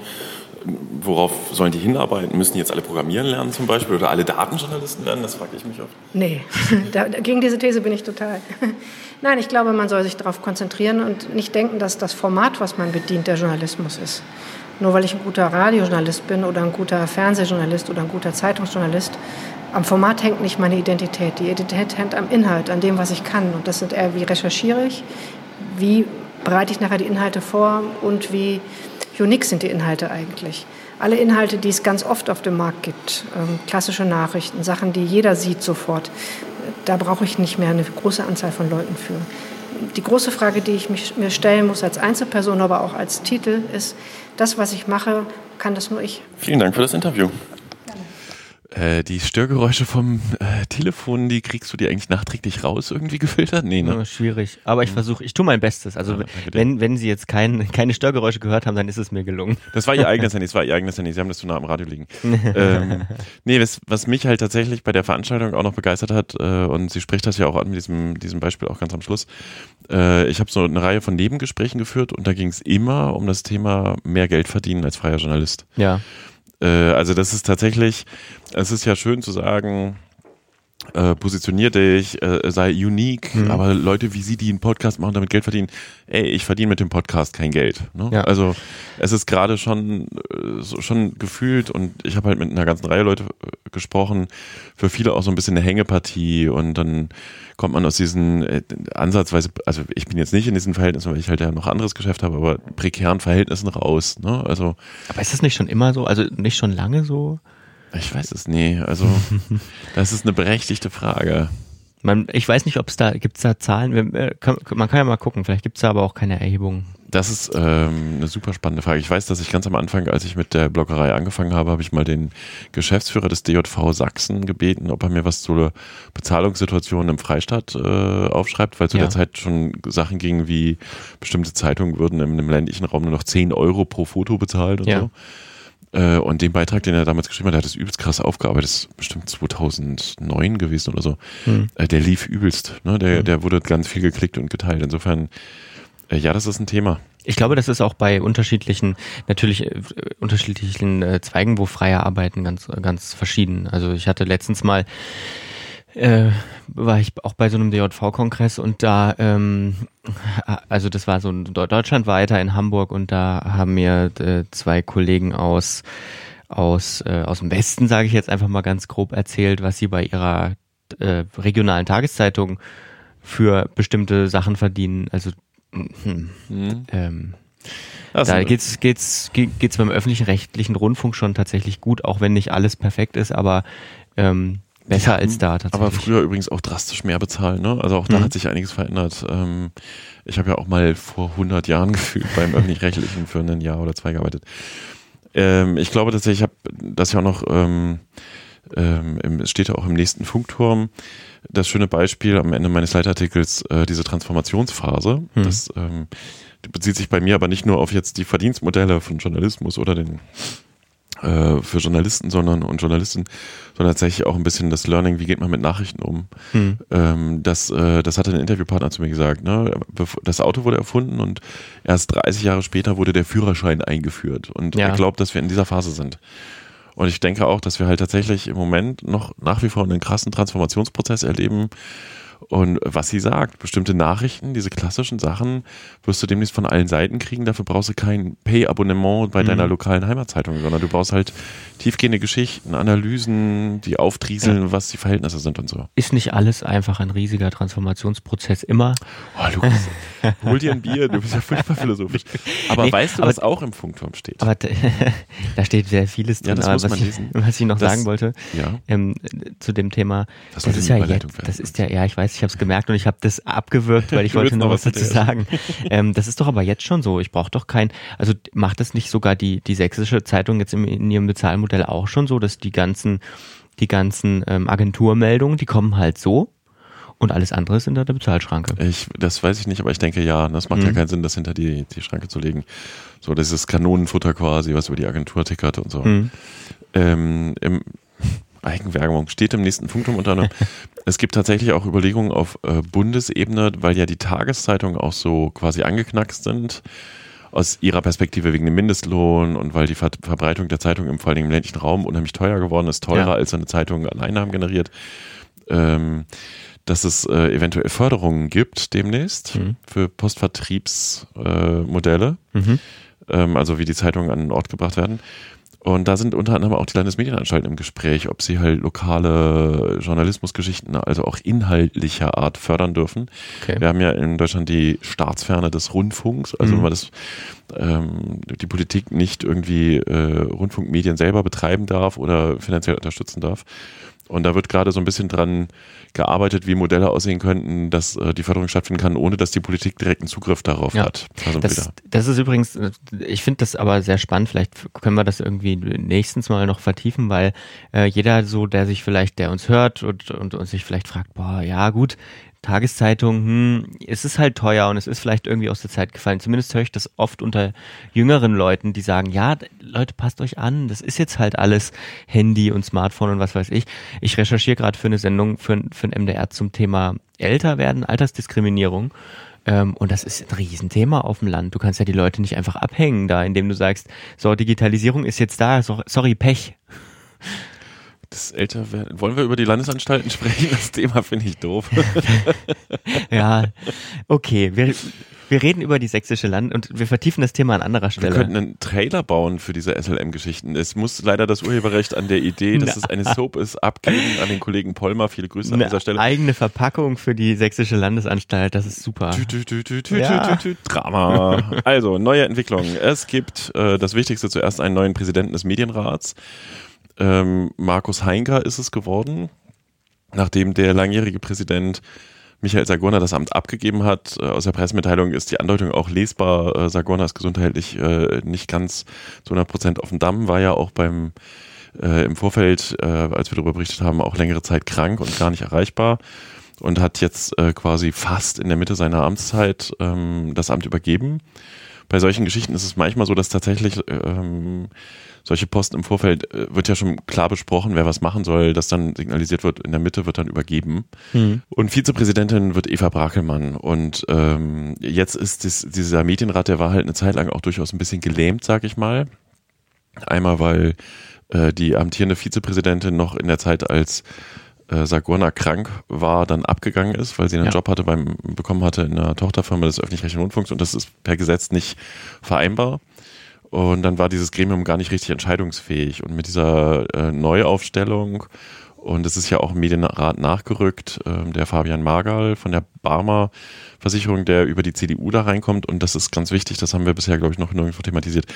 worauf sollen die hinarbeiten? Müssen die jetzt alle programmieren lernen zum Beispiel oder alle Datenjournalisten werden? Das frage ich mich oft. Nee, gegen diese These bin ich total. Nein, ich glaube, man soll sich darauf konzentrieren und nicht denken, dass das Format, was man bedient, der Journalismus ist. Nur weil ich ein guter Radiojournalist bin oder ein guter Fernsehjournalist oder ein guter Zeitungsjournalist, am Format hängt nicht meine Identität. Die Identität hängt am Inhalt, an dem, was ich kann. Und das sind eher, wie recherchiere ich, wie bereite ich nachher die Inhalte vor und wie unique sind die Inhalte eigentlich. Alle Inhalte, die es ganz oft auf dem Markt gibt, ähm, klassische Nachrichten, Sachen, die jeder sieht sofort, da brauche ich nicht mehr eine große Anzahl von Leuten für. Die große Frage, die ich mich, mir stellen muss als Einzelperson, aber auch als Titel, ist, das, was ich mache, kann das nur ich. Vielen Dank für das Interview. Äh, die Störgeräusche vom äh, Telefon, die kriegst du dir eigentlich nachträglich raus, irgendwie gefiltert? Nee, ne? Ja, schwierig. Aber ich mhm. versuche, ich tue mein Bestes. Also ja, wenn, wenn Sie jetzt kein, keine Störgeräusche gehört haben, dann ist es mir gelungen. Das war Ihr eigenes Handy, das war Ihr eigenes Handy. Sie haben das zu nah am Radio liegen. ähm, nee, was, was mich halt tatsächlich bei der Veranstaltung auch noch begeistert hat, äh, und sie spricht das ja auch an mit diesem, diesem Beispiel auch ganz am Schluss, äh, ich habe so eine Reihe von Nebengesprächen geführt und da ging es immer um das Thema mehr Geld verdienen als freier Journalist. Ja. Äh, also das ist tatsächlich, es ist ja schön zu sagen, äh, positionier dich, äh, sei unique, mhm. aber Leute wie sie, die einen Podcast machen, damit Geld verdienen, ey, ich verdiene mit dem Podcast kein Geld. Ne? Ja. Also es ist gerade schon, äh, so, schon gefühlt und ich habe halt mit einer ganzen Reihe Leute äh, gesprochen, für viele auch so ein bisschen eine Hängepartie und dann kommt man aus diesen äh, ansatzweise, also ich bin jetzt nicht in diesen Verhältnissen, weil ich halt ja noch anderes Geschäft habe, aber prekären Verhältnissen raus. Ne? Also, aber ist das nicht schon immer so? Also nicht schon lange so? Ich weiß es nie. Also das ist eine berechtigte Frage. Man, ich weiß nicht, ob es da, gibt es da Zahlen? Man kann ja mal gucken, vielleicht gibt es da aber auch keine Erhebungen. Das ist ähm, eine super spannende Frage. Ich weiß, dass ich ganz am Anfang, als ich mit der Bloggerei angefangen habe, habe ich mal den Geschäftsführer des DJV Sachsen gebeten, ob er mir was zur Bezahlungssituation im Freistaat äh, aufschreibt, weil zu ja. der Zeit schon Sachen gingen wie bestimmte Zeitungen würden im, im ländlichen Raum nur noch 10 Euro pro Foto bezahlt und ja. so. Äh, und den Beitrag, den er damals geschrieben hat, der hat das übelst krass aufgearbeitet, das ist bestimmt 2009 gewesen oder so. Hm. Äh, der lief übelst, ne? der, hm. der wurde ganz viel geklickt und geteilt. Insofern äh, ja, das ist ein Thema. Ich glaube, das ist auch bei unterschiedlichen, natürlich äh, unterschiedlichen äh, Zweigen, wo freie arbeiten, ganz, ganz verschieden. Also ich hatte letztens mal äh, war ich auch bei so einem DJV-Kongress und da, ähm, also das war so ein deutschlandweiter in Hamburg und da haben mir äh, zwei Kollegen aus aus äh, aus dem Westen, sage ich jetzt einfach mal ganz grob erzählt, was sie bei ihrer äh, regionalen Tageszeitung für bestimmte Sachen verdienen. Also hm. Mhm. Ähm, also, da geht's, geht's, geht's beim öffentlich-rechtlichen Rundfunk schon tatsächlich gut, auch wenn nicht alles perfekt ist, aber ähm, Besser als da tatsächlich. Aber früher übrigens auch drastisch mehr bezahlen. Ne? Also auch da Mhm. hat sich einiges verändert. Ähm, ich habe ja auch mal vor 100 Jahren gefühlt beim öffentlich-rechtlichen für ein Jahr oder zwei gearbeitet. Ähm, ich glaube tatsächlich, ich habe das ja auch noch, ähm, es steht ja auch im nächsten Funkturm, das schöne Beispiel am Ende meines Leitartikels, äh, diese Transformationsphase. Mhm. Das bezieht sich bei mir aber nicht nur auf jetzt die Verdienstmodelle von Journalismus oder den für Journalisten, sondern und Journalistinnen, sondern tatsächlich auch ein bisschen das Learning, wie geht man mit Nachrichten um. Hm. Ähm, das, äh, das hatte ein Interviewpartner zu mir gesagt. Ne? Das Auto wurde erfunden und erst 30 Jahre später wurde der Führerschein eingeführt. Und Ja. er glaubt, dass wir in dieser Phase sind. Und ich denke auch, dass wir halt tatsächlich im Moment noch nach wie vor einen krassen Transformationsprozess erleben. Und was sie sagt, bestimmte Nachrichten, diese klassischen Sachen, wirst du demnächst von allen Seiten kriegen. Dafür brauchst du kein Pay-Abonnement bei Mhm. deiner lokalen Heimatzeitung, sondern du brauchst halt tiefgehende Geschichten, Analysen, die auftrieseln, was die Verhältnisse sind und so. Ist nicht alles einfach ein riesiger Transformationsprozess immer? Oh, Lukas, hol dir ein Bier, du bist ja furchtbar philosophisch. Aber Nee, weißt du, aber- was auch im Funkturm steht? Aber da steht sehr vieles Ja, drin. das aber muss was, man ich, lesen. was ich noch Das- sagen wollte, ja. ähm, zu dem Thema, Das das, ist ja jetzt, das ist ja, ja, ich weiß, ich habe es gemerkt und ich habe das abgewürgt, weil ich wollte noch was dazu sagen. ähm, das ist doch aber jetzt schon so. Ich brauche doch kein, also macht das nicht sogar die, die sächsische Zeitung jetzt im, in ihrem Bezahlmodell auch schon so, dass die ganzen, die ganzen ähm, Agenturmeldungen, die kommen halt so und alles andere ist in der Bezahlschranke. Ich, das weiß ich nicht, aber ich denke ja. Das macht ja Mhm. keinen Sinn, das hinter die, die Schranke zu legen. So, das ist Kanonenfutter quasi, was über die Agentur tickert und so. Mhm. Ähm, im Eigenwerbung steht im nächsten Punktum unter anderem. es gibt tatsächlich auch Überlegungen auf äh, Bundesebene, weil ja die Tageszeitungen auch so quasi angeknackst sind aus ihrer Perspektive wegen dem Mindestlohn und weil die Ver Verbreitung der Zeitung im vor allem im ländlichen Raum unheimlich teuer geworden ist, teurer Ja. als so eine Zeitung an Einnahmen generiert, ähm, dass es äh, eventuell Förderungen gibt demnächst Mhm. für Postvertriebsmodelle, äh, Mhm. ähm, also wie die Zeitungen an den Ort gebracht werden. Und da sind unter anderem auch die Landesmedienanstalten im Gespräch, ob sie halt lokale Journalismusgeschichten, also auch inhaltlicher Art fördern dürfen. Okay. Wir haben ja in Deutschland die Staatsferne des Rundfunks, also Mhm. weil das ähm, die Politik nicht irgendwie äh, Rundfunkmedien selber betreiben darf oder finanziell unterstützen darf. Und da wird gerade so ein bisschen dran gearbeitet, wie Modelle aussehen könnten, dass äh, die Förderung stattfinden kann, ohne dass die Politik direkten Zugriff darauf Ja. hat. Wir Das, das ist übrigens, äh, ich finde das aber sehr spannend. Vielleicht können wir das irgendwie nächstens mal noch vertiefen, weil äh, jeder so, der sich vielleicht, der uns hört und, und, und sich vielleicht fragt, boah, ja gut, Tageszeitung, hm, es ist halt teuer und es ist vielleicht irgendwie aus der Zeit gefallen. Zumindest höre ich das oft unter jüngeren Leuten, die sagen, ja, Leute, passt euch an, das ist jetzt halt alles Handy und Smartphone und was weiß ich. Ich recherchiere gerade für eine Sendung für, für ein MDR zum Thema älter werden, Altersdiskriminierung. Ähm, und das ist ein Riesenthema auf dem Land. Du kannst ja die Leute nicht einfach abhängen da, indem du sagst, so, Digitalisierung ist jetzt da, so, sorry, Pech. Das älter werden. Wollen wir über die Landesanstalten sprechen? Das Thema finde ich doof. Ja, okay, wir, wir reden über die sächsische Land und wir vertiefen das Thema an anderer Wir Stelle. könnten einen Trailer bauen für diese SLM-Geschichten. Es muss leider das Urheberrecht an der Idee, dass es eine Soap ist, abgeben an den Kollegen Polmer. Viele Grüße an eine dieser Stelle. eigene Verpackung für die sächsische Landesanstalt, das ist super. Tü, tü, tü, Ja. Drama. Also, neue Entwicklung. Es gibt äh, das Wichtigste zuerst einen neuen Präsidenten des Medienrats. Ähm, Markus Heinker ist es geworden, nachdem der langjährige Präsident Michael Sagurna das Amt abgegeben hat. Äh, aus der Pressemitteilung ist die Andeutung auch lesbar. Äh, Sagurna ist gesundheitlich äh, nicht ganz zu 100 Prozent auf dem Damm, war ja auch beim äh, im Vorfeld, äh, als wir darüber berichtet haben, auch längere Zeit krank und gar nicht erreichbar und hat jetzt äh, quasi fast in der Mitte seiner Amtszeit ähm, das Amt übergeben. Bei solchen Geschichten ist es manchmal so, dass tatsächlich ähm, solche Posten im Vorfeld äh, wird ja schon klar besprochen, wer was machen soll, dass dann signalisiert wird, in der Mitte wird dann übergeben. Hm. Und Vizepräsidentin wird Eva Brakelmann. Und ähm, jetzt ist dies, dieser Medienrat, der war halt eine Zeit lang auch durchaus ein bisschen gelähmt, sag ich mal. Einmal, weil äh, die amtierende Vizepräsidentin noch in der Zeit, als äh, Sagurna krank war, dann abgegangen ist, weil sie einen Ja. Job hatte beim bekommen hatte in einer Tochterfirma des öffentlich-rechtlichen Rundfunks und das ist per Gesetz nicht vereinbar. Und dann war dieses Gremium gar nicht richtig entscheidungsfähig. Und mit dieser äh, Neuaufstellung Und es ist ja auch im Medienrat nachgerückt, ähm, der Fabian Margal von der Barmer Versicherung, der über die CDU da reinkommt. Und das ist ganz wichtig, das haben wir bisher, glaube ich, noch nirgendwo thematisiert.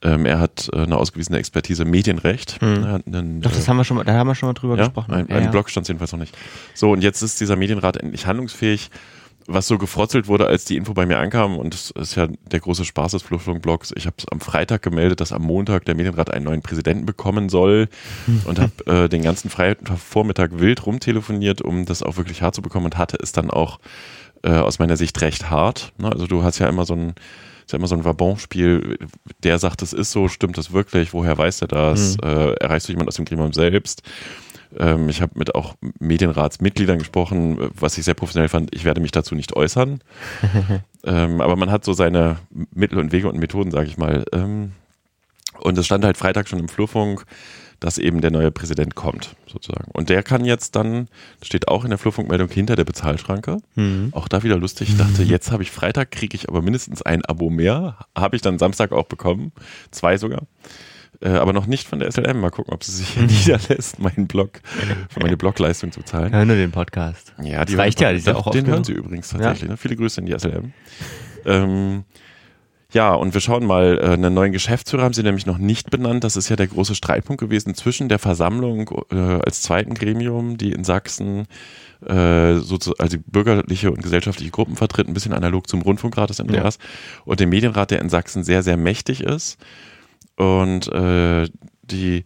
Ähm, er hat äh, eine ausgewiesene Expertise Medienrecht. Hm. Einen, Doch, das äh, haben wir schon mal, da haben wir schon mal drüber ja, gesprochen. ein, Ja, ein ja. Blog stand jedenfalls noch nicht. So, und jetzt ist dieser Medienrat endlich handlungsfähig was so gefrotzelt wurde, als die Info bei mir ankam, und das ist ja der große Spaß des Flurfunk-Blogs, ich habe es am Freitag gemeldet, dass am Montag der Medienrat einen neuen Präsidenten bekommen soll und habe äh, den ganzen Freitagvormittag wild rumtelefoniert, um das auch wirklich hart zu bekommen und hatte es dann auch äh, aus meiner Sicht recht hart. Ne? Also du hast ja immer so ein ist ja immer so ein Vabon-Spiel, der sagt, es ist so, stimmt das wirklich, woher weiß er das, äh, erreichst du jemand aus dem Gremium selbst? Ähm, ich habe mit auch Medienratsmitgliedern gesprochen, was ich sehr professionell fand. Ich werde mich dazu nicht äußern. ähm, aber man hat so seine Mittel und Wege und Methoden, sage ich mal. Ähm, und es stand halt Freitag schon im Flurfunk, dass eben der neue Präsident kommt, sozusagen. Und der kann jetzt dann, das steht auch in der Flurfunkmeldung, hinter der Bezahlschranke. Mhm. Auch da wieder lustig. Ich dachte, jetzt habe ich Freitag, kriege ich aber mindestens ein Abo mehr. Habe ich dann Samstag auch bekommen. Zwei sogar. Äh, aber noch nicht von der SLM. Mal gucken, ob sie sich hier niederlässt, meinen Blog, für meine Blogleistung zu zahlen. Hör nur den Podcast. Ja, Das reicht ja, die ist ja auch Den hören sie übrigens tatsächlich. Ne? Viele Grüße in die SLM. ähm, ja, und wir schauen mal, äh, einen neuen Geschäftsführer haben sie nämlich noch nicht benannt. Das ist ja der große Streitpunkt gewesen zwischen der Versammlung äh, als zweiten Gremium, die in Sachsen äh, so also bürgerliche und gesellschaftliche Gruppen vertritt, ein bisschen analog zum Rundfunkrat des MDRs, und dem Medienrat, der in Sachsen sehr, sehr mächtig ist. Und äh, die,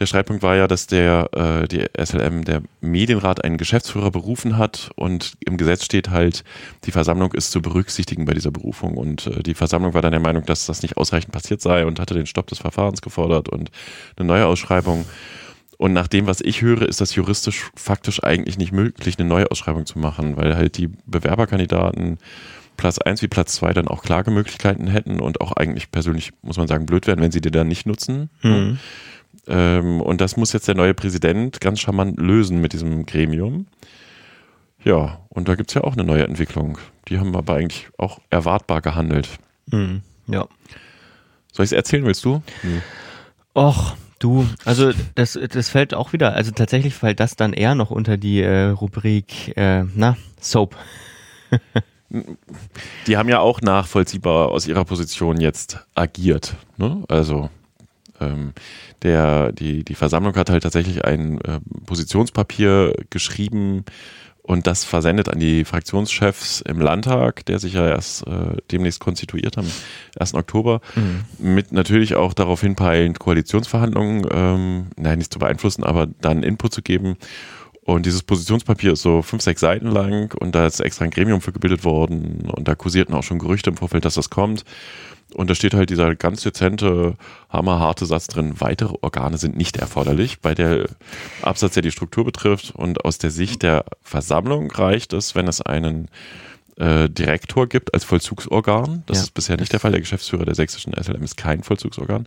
der Streitpunkt war ja, dass der äh, die SLM, der Medienrat, einen Geschäftsführer berufen hat und im Gesetz steht halt, die Versammlung ist zu berücksichtigen bei dieser Berufung. Und äh, die Versammlung war dann der Meinung, dass das nicht ausreichend passiert sei und hatte den Stopp des Verfahrens gefordert und eine neue Ausschreibung. Und nach dem, was ich höre, ist das juristisch faktisch eigentlich nicht möglich, eine neue Ausschreibung zu machen, weil halt die Bewerberkandidaten Platz 1 wie Platz 2 dann auch Klagemöglichkeiten hätten und auch eigentlich persönlich, muss man sagen, blöd wären, wenn sie die dann nicht nutzen. Mhm. Ähm, und das muss jetzt der neue Präsident ganz charmant lösen mit diesem Gremium. Ja, und da gibt es ja auch eine neue Entwicklung. Die haben aber eigentlich auch erwartbar gehandelt. Mhm. Ja. Soll ich es erzählen, willst du? Och, du, also das, das fällt auch wieder, also tatsächlich fällt das dann eher noch unter die äh, Rubrik, äh, na, Soap. Die haben ja auch nachvollziehbar aus ihrer Position jetzt agiert. Ne? Also ähm, der, die, die Versammlung hat halt tatsächlich ein äh, Positionspapier geschrieben und das versendet an die Fraktionschefs im Landtag, der sich ja erst äh, demnächst konstituiert am 1. Oktober, mit natürlich auch darauf hinpeilend, Koalitionsverhandlungen, ähm, nein, nicht zu beeinflussen, aber dann Input zu geben. Und dieses Positionspapier ist so fünf, sechs Seiten lang und da ist extra ein Gremium für gebildet worden und da kursierten auch schon Gerüchte im Vorfeld, dass das kommt. Und da steht halt dieser ganz dezente, hammerharte Satz drin, weitere Organe sind nicht erforderlich bei der Absatz, der die Struktur betrifft. Und aus der Sicht der Versammlung reicht es, wenn es einen äh, Direktor gibt als Vollzugsorgan. Das Ja. ist bisher nicht der Fall. Der Geschäftsführer der sächsischen SLM ist kein Vollzugsorgan.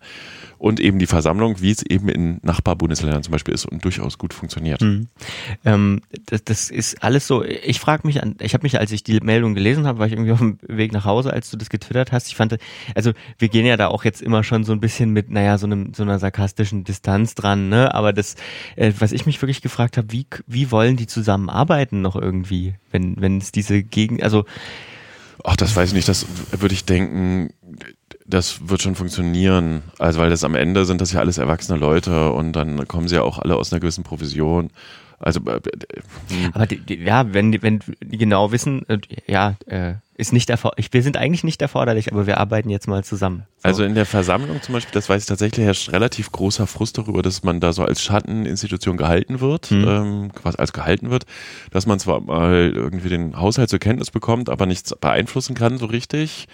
Und eben die Versammlung, wie es eben in Nachbarbundesländern zum Beispiel ist und durchaus gut funktioniert. Mhm. Ähm, das, das ist alles so. Ich frage mich an, ich habe mich, als ich die Meldung gelesen habe, war ich irgendwie auf dem Weg nach Hause, als du das getwittert hast. Ich fand, also wir gehen ja da auch jetzt immer schon so ein bisschen mit, naja, so einem so einer sarkastischen Distanz dran, ne? Aber das, äh, was ich mich wirklich gefragt habe, wie wie wollen die zusammenarbeiten noch irgendwie, wenn wenn es diese Gegen, also Ach, das weiß ich nicht. Das würde ich denken, das wird schon funktionieren. Also, weil das am Ende sind das ja alles erwachsene Leute und dann kommen sie ja auch alle aus einer gewissen Provision. Also, äh, äh, hm. Aber die, die, ja, wenn die, wenn die genau wissen, äh, ja, äh, ist nicht erforderlich. Wir sind eigentlich nicht erforderlich, aber wir arbeiten jetzt mal zusammen. So. Also in der Versammlung zum Beispiel, das weiß ich tatsächlich, herrscht relativ großer Frust darüber, dass man da so als Schatteninstitution gehalten wird, Mhm. ähm, quasi als gehalten wird, dass man zwar mal irgendwie den Haushalt zur Kenntnis bekommt, aber nichts beeinflussen kann so richtig.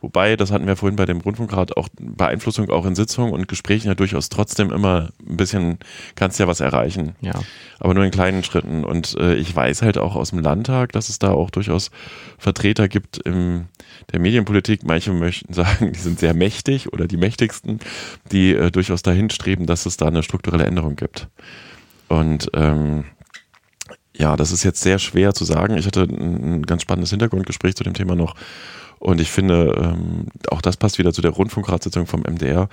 Wobei, das hatten wir vorhin bei dem Rundfunkrat, auch Beeinflussung auch in Sitzungen und Gesprächen ja durchaus trotzdem immer ein bisschen, kannst ja was erreichen. ja. aber nur in kleinen Schritten. Und äh, ich weiß halt auch aus dem Landtag, dass es da auch durchaus Vertreter gibt im der Medienpolitik. Manche möchten sagen, die sind sehr mächtig oder die mächtigsten, die äh, durchaus dahin streben, dass es da eine strukturelle Änderung gibt. Und ähm, ja, das ist jetzt sehr schwer zu sagen. Ich hatte ein, ein ganz spannendes Hintergrundgespräch zu dem Thema noch. Und ich finde, ähm, auch das passt wieder zu der Rundfunkratssitzung vom MDR,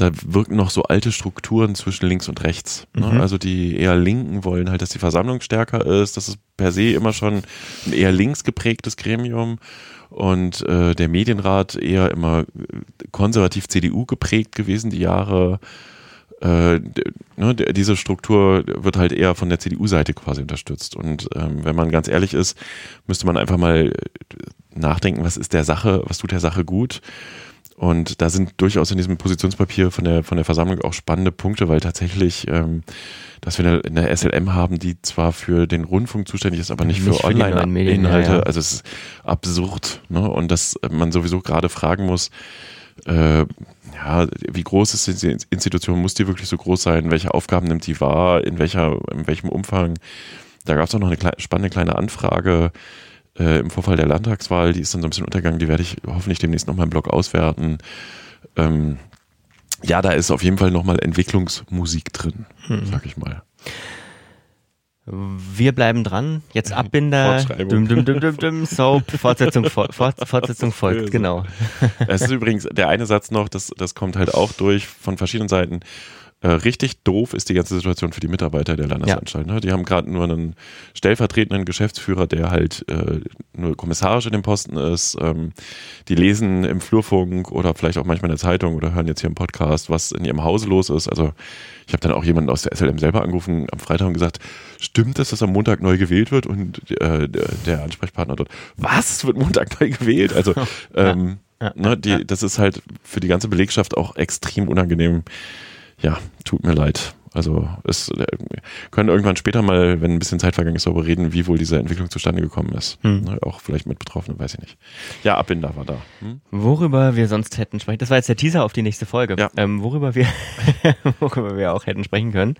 da wirken noch so alte Strukturen zwischen links und rechts. Ne? Mhm. Also die eher Linken wollen halt, dass die Versammlung stärker ist. Das ist per se immer schon ein eher links geprägtes Gremium. Und äh, der Medienrat eher immer konservativ CDU geprägt gewesen, die Jahre. Äh, ne, diese Struktur wird halt eher von der CDU-Seite quasi unterstützt. Und ähm, wenn man ganz ehrlich ist, müsste man einfach mal nachdenken, was ist der Sache, was tut der Sache gut. Und da sind durchaus in diesem Positionspapier von der, von der Versammlung auch spannende Punkte, weil tatsächlich, ähm, dass wir in der SLM haben, die zwar für den Rundfunk zuständig ist, aber nicht, Nicht für die Online-Inhalte. ja, ja. Also es ist absurd. Ne? Und dass man sowieso gerade fragen muss, äh, ja, wie groß ist diese Institution? Muss die wirklich so groß sein? Welche Aufgaben nimmt die wahr? In, welcher, in welchem Umfang? Da gab es auch noch eine klei- spannende kleine Anfrage äh, im Vorfall der Landtagswahl. Die ist dann so ein bisschen untergegangen. Die werde ich hoffentlich demnächst nochmal im Blog auswerten. Ähm, ja, da ist auf jeden Fall nochmal Entwicklungsmusik drin, Hm. sag ich mal. Wir bleiben dran. Jetzt Abbinder. Dum, dum, dum, dum, dum, Soap. Fortsetzung, fort, fort, Fortsetzung folgt, genau. Es ist übrigens der eine Satz noch, das, das kommt halt auch durch von verschiedenen Seiten. Äh, richtig doof ist die ganze Situation für die Mitarbeiter der Landesanstalt. Ne? Die haben gerade nur einen stellvertretenden Geschäftsführer, der halt äh, nur kommissarisch in dem Posten ist. Ähm, die lesen im Flurfunk oder vielleicht auch manchmal in der Zeitung oder hören jetzt hier im Podcast, was in ihrem Hause los ist. Also ich habe dann auch jemanden aus der SLM selber angerufen am Freitag und gesagt, stimmt es, dass am Montag neu gewählt wird? Und äh, der, Ansprechpartner dort, was? Wird Montag neu gewählt? Also ähm, ne, die, das ist halt für die ganze Belegschaft auch extrem unangenehm. Ja, tut mir leid. Also es äh, können irgendwann später mal, wenn ein bisschen Zeit vergangen ist, darüber reden, wie wohl diese Entwicklung zustande gekommen ist. Hm. Ne, auch vielleicht mit Betroffenen, weiß ich nicht. Ja, Abbinder war da. Hm? Worüber wir sonst hätten sprechen, das war jetzt der Teaser auf die nächste Folge, Ja. ähm, worüber wir, worüber wir auch hätten sprechen können.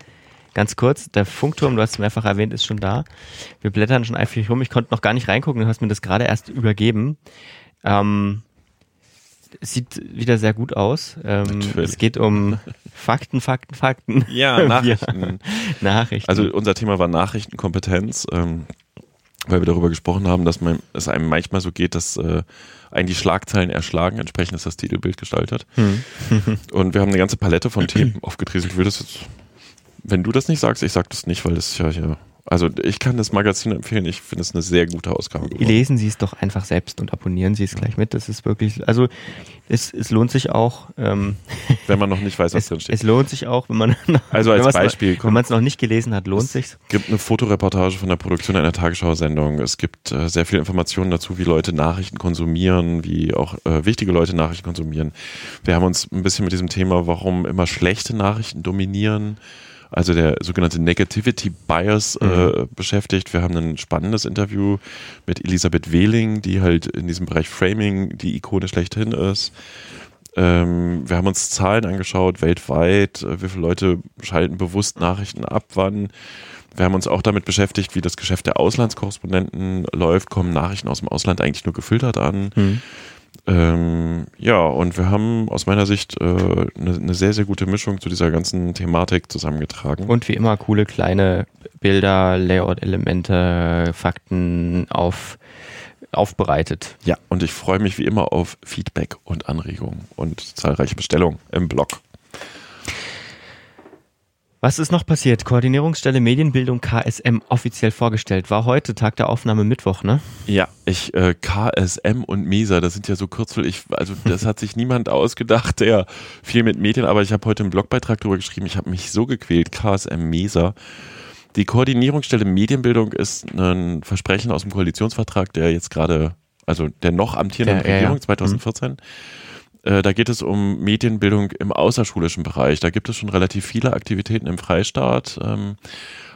Ganz kurz, der Funkturm, du hast es mehrfach erwähnt, ist schon da. Wir blättern schon eifrig rum. Ich konnte noch gar nicht reingucken, du hast mir das gerade erst übergeben. Ähm, sieht wieder sehr gut aus. Ähm, es geht um Fakten, Fakten, Fakten. Ja, Nachrichten. Nachrichten. Also unser Thema war Nachrichtenkompetenz, ähm, weil wir darüber gesprochen haben, dass man, es einem manchmal so geht, dass äh, einen die Schlagzeilen erschlagen, entsprechend ist das Titelbild gestaltet. Hm. Und wir haben eine ganze Palette von Themen aufgedrieselt. Ich würde das jetzt, wenn du das nicht sagst, ich sag das nicht, weil das ist ja hier. Also ich kann das Magazin empfehlen, ich finde es eine sehr gute Ausgabe. geworden. Lesen Sie es doch einfach selbst und abonnieren Sie es gleich mit. Das ist wirklich, also es, es lohnt sich auch, ähm, Wenn man noch nicht weiß, was es, drin steht. es lohnt sich auch, wenn man noch, Also als wenn Beispiel, noch, wenn man es noch nicht gelesen hat, lohnt sich's. Es gibt eine Fotoreportage von der Produktion einer Tagesschau-Sendung. Es gibt äh, sehr viele Informationen dazu, wie Leute Nachrichten konsumieren, wie auch äh, wichtige Leute Nachrichten konsumieren. Wir haben uns ein bisschen mit diesem Thema, warum immer schlechte Nachrichten dominieren, also der sogenannte Negativity Bias äh, beschäftigt. Wir haben ein spannendes Interview mit Elisabeth Wehling, die halt in diesem Bereich Framing die Ikone schlechthin ist. Ähm, wir haben uns Zahlen angeschaut, weltweit, äh, wie viele Leute schalten bewusst Nachrichten ab, wann. Wir haben uns auch damit beschäftigt, wie das Geschäft der Auslandskorrespondenten läuft. Kommen Nachrichten aus dem Ausland eigentlich nur gefiltert an? Ähm, ja, und wir haben aus meiner Sicht äh, eine, eine sehr, sehr gute Mischung zu dieser ganzen Thematik zusammengetragen. Und wie immer coole kleine Bilder, Layout-Elemente, Fakten auf, aufbereitet. ja, und ich freue mich wie immer auf Feedback und Anregungen und zahlreiche Bestellungen im Blog. Was ist noch passiert? Koordinierungsstelle Medienbildung KSM offiziell vorgestellt. War heute Tag der Aufnahme Mittwoch, ne? Ja, ich, äh, KSM und MESA, das sind ja so Kürzel, ich, also das hat sich niemand ausgedacht, der viel mit Medien, aber ich habe heute einen Blogbeitrag darüber geschrieben, ich habe mich so gequält, KSM, MESA. Die Koordinierungsstelle Medienbildung ist ein Versprechen aus dem Koalitionsvertrag, der jetzt gerade, also der noch amtierenden ja, ja. Regierung 2014. Äh, Da geht es um Medienbildung im außerschulischen Bereich. Da gibt es schon relativ viele Aktivitäten im Freistaat. Ähm,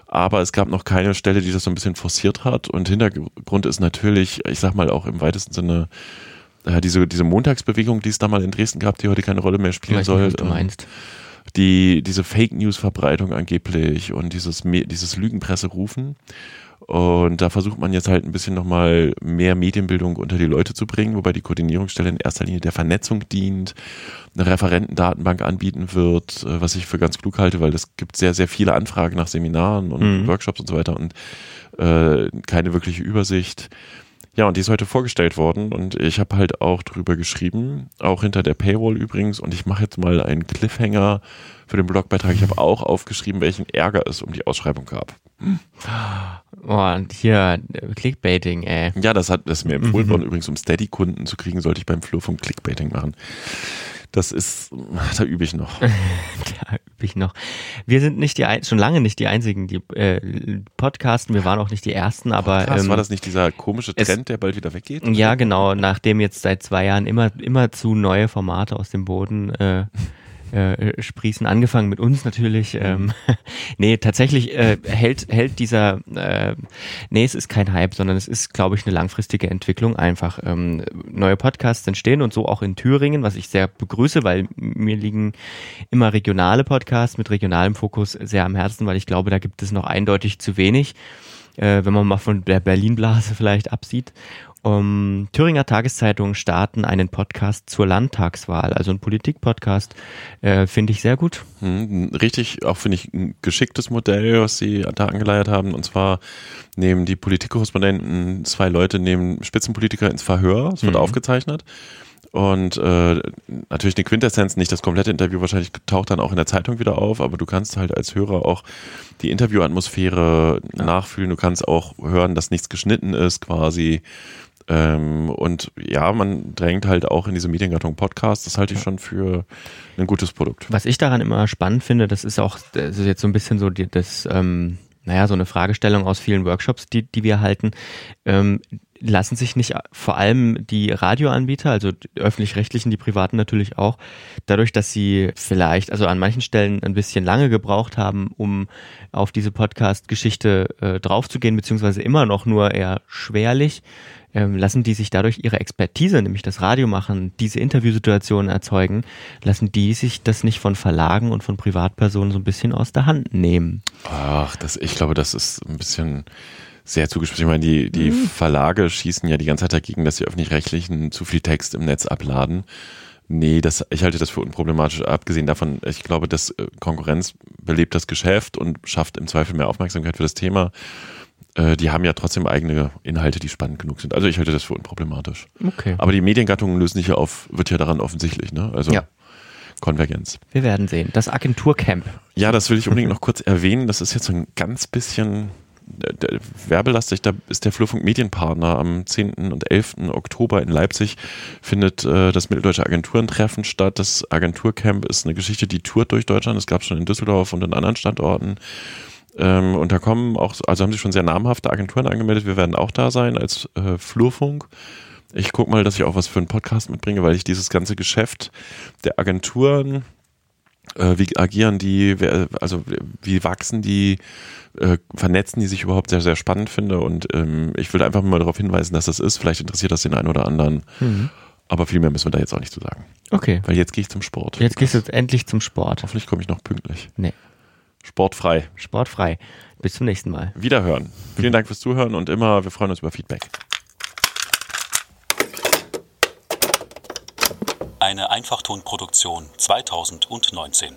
aber es gab noch keine Stelle, die das so ein bisschen forciert hat. Und Hintergrund ist natürlich, ich sag mal auch im weitesten Sinne, äh, diese, diese Montagsbewegung, die es da mal in Dresden gab, die heute keine Rolle mehr spielen nicht, soll. was du ähm, meinst. die, diese Fake News Verbreitung angeblich und dieses, dieses Lügenpresse rufen. Und da versucht man jetzt halt ein bisschen nochmal mehr Medienbildung unter die Leute zu bringen, wobei die Koordinierungsstelle in erster Linie der Vernetzung dient, eine Referentendatenbank anbieten wird, äh, was ich für ganz klug halte, weil es gibt sehr, sehr viele Anfragen nach Seminaren und Mhm. Workshops und so weiter und äh, keine wirkliche Übersicht. Ja, und die ist heute vorgestellt worden und ich habe halt auch drüber geschrieben, auch hinter der Paywall übrigens. Und ich mache jetzt mal einen Cliffhanger für den Blogbeitrag. Ich habe auch aufgeschrieben, welchen Ärger es um die Ausschreibung gab. Oh, und hier, Clickbaiting, ey. Ja, das hat das mir empfohlen worden, übrigens, um Steady-Kunden zu kriegen, sollte ich beim Flurfunk Clickbaiting machen. Das ist, da übe ich noch. da übe ich noch. Wir sind nicht die, schon lange nicht die einzigen, die äh, podcasten. Wir waren auch nicht die ersten, aber. Krass, ähm, war das nicht dieser komische es- Trend, der bald wieder weggeht? Ja, genau. Nachdem jetzt seit zwei Jahren immer, immer zu neue Formate aus dem Boden äh, äh, sprießen, angefangen mit uns natürlich. Ähm, nee, tatsächlich äh, hält, hält dieser, äh, nee, es ist kein Hype, sondern es ist, glaube ich, eine langfristige Entwicklung. Einfach ähm, neue Podcasts entstehen und so auch in Thüringen, was ich sehr begrüße, weil mir liegen immer regionale Podcasts mit regionalem Fokus sehr am Herzen, weil ich glaube, da gibt es noch eindeutig zu wenig äh, wenn man mal von der Berlin-Blase vielleicht absieht. Um, Thüringer Tageszeitungen starten einen Podcast zur Landtagswahl, also ein Politik-Podcast, äh, finde ich sehr gut. Hm, richtig, auch finde ich ein geschicktes Modell, was sie da angeleiert haben. Und zwar nehmen die Politikkorrespondenten zwei Leute, nehmen Spitzenpolitiker ins Verhör, es wird Mhm. aufgezeichnet. Und äh, natürlich eine Quintessenz, nicht das komplette Interview, wahrscheinlich taucht dann auch in der Zeitung wieder auf, aber du kannst halt als Hörer auch die Interviewatmosphäre nachfühlen. Du kannst auch hören, dass nichts geschnitten ist quasi. Ähm, und ja, man drängt halt auch in diese Mediengattung Podcast. Das halte ich schon für ein gutes Produkt. Was ich daran immer spannend finde, das ist auch, das ist jetzt so ein bisschen so die, das, ähm, naja, so eine Fragestellung aus vielen Workshops, die, die wir halten. Ähm, lassen sich nicht vor allem die Radioanbieter, also die öffentlich-rechtlichen, die privaten natürlich auch, dadurch, dass sie vielleicht, also an manchen Stellen ein bisschen lange gebraucht haben, um auf diese Podcast-Geschichte äh, draufzugehen, beziehungsweise immer noch nur eher schwerlich, ähm, lassen die sich dadurch ihre Expertise, nämlich das Radio machen, diese Interviewsituationen erzeugen, lassen die sich das nicht von Verlagen und von Privatpersonen so ein bisschen aus der Hand nehmen. Ach, das, ich glaube, das ist ein bisschen sehr zugespitzt. Ich meine, die, die Verlage schießen ja die ganze Zeit dagegen, dass die öffentlich-rechtlichen zu viel Text im Netz abladen. Nee, das, ich halte das für unproblematisch. Abgesehen davon, ich glaube, dass äh, Konkurrenz belebt das Geschäft und schafft im Zweifel mehr Aufmerksamkeit für das Thema. Äh, Die haben ja trotzdem eigene Inhalte, die spannend genug sind. Also ich halte das für unproblematisch. Okay. Aber die Mediengattungen lösen sich ja auf, wird ja daran offensichtlich, ne? Also Ja. Konvergenz. Wir werden sehen. Das Agenturcamp. Ja, das will ich unbedingt noch kurz erwähnen. Das ist jetzt so ein ganz bisschen äh, werbelastig. Da ist der Flurfunk Medienpartner. Am 10. und 11. Oktober in Leipzig findet äh, das Mitteldeutsche Agenturentreffen statt. Das Agenturcamp ist eine Geschichte, die tourt durch Deutschland. Es gab schon in Düsseldorf und in anderen Standorten. Ähm, und da kommen auch, also haben sich schon sehr namhafte Agenturen angemeldet. Wir werden auch da sein als äh, Flurfunk. Ich gucke mal, dass ich auch was für einen Podcast mitbringe, weil ich dieses ganze Geschäft der Agenturen, äh, wie agieren die, wer, also wie wachsen die, äh, vernetzen die sich überhaupt sehr, sehr spannend finde. Und ähm, ich will einfach mal darauf hinweisen, dass das ist. Vielleicht interessiert das den einen oder anderen. Aber viel mehr müssen wir da jetzt auch nicht zu sagen. Okay. Weil jetzt gehe ich zum Sport. Jetzt gehst du jetzt endlich zum Sport. Hoffentlich komme ich noch pünktlich. Nee. Sportfrei. Sportfrei. Bis zum nächsten Mal. Wiederhören. Vielen Dank fürs Zuhören und immer, wir freuen uns über Feedback. Eine Einfachtonproduktion 2019.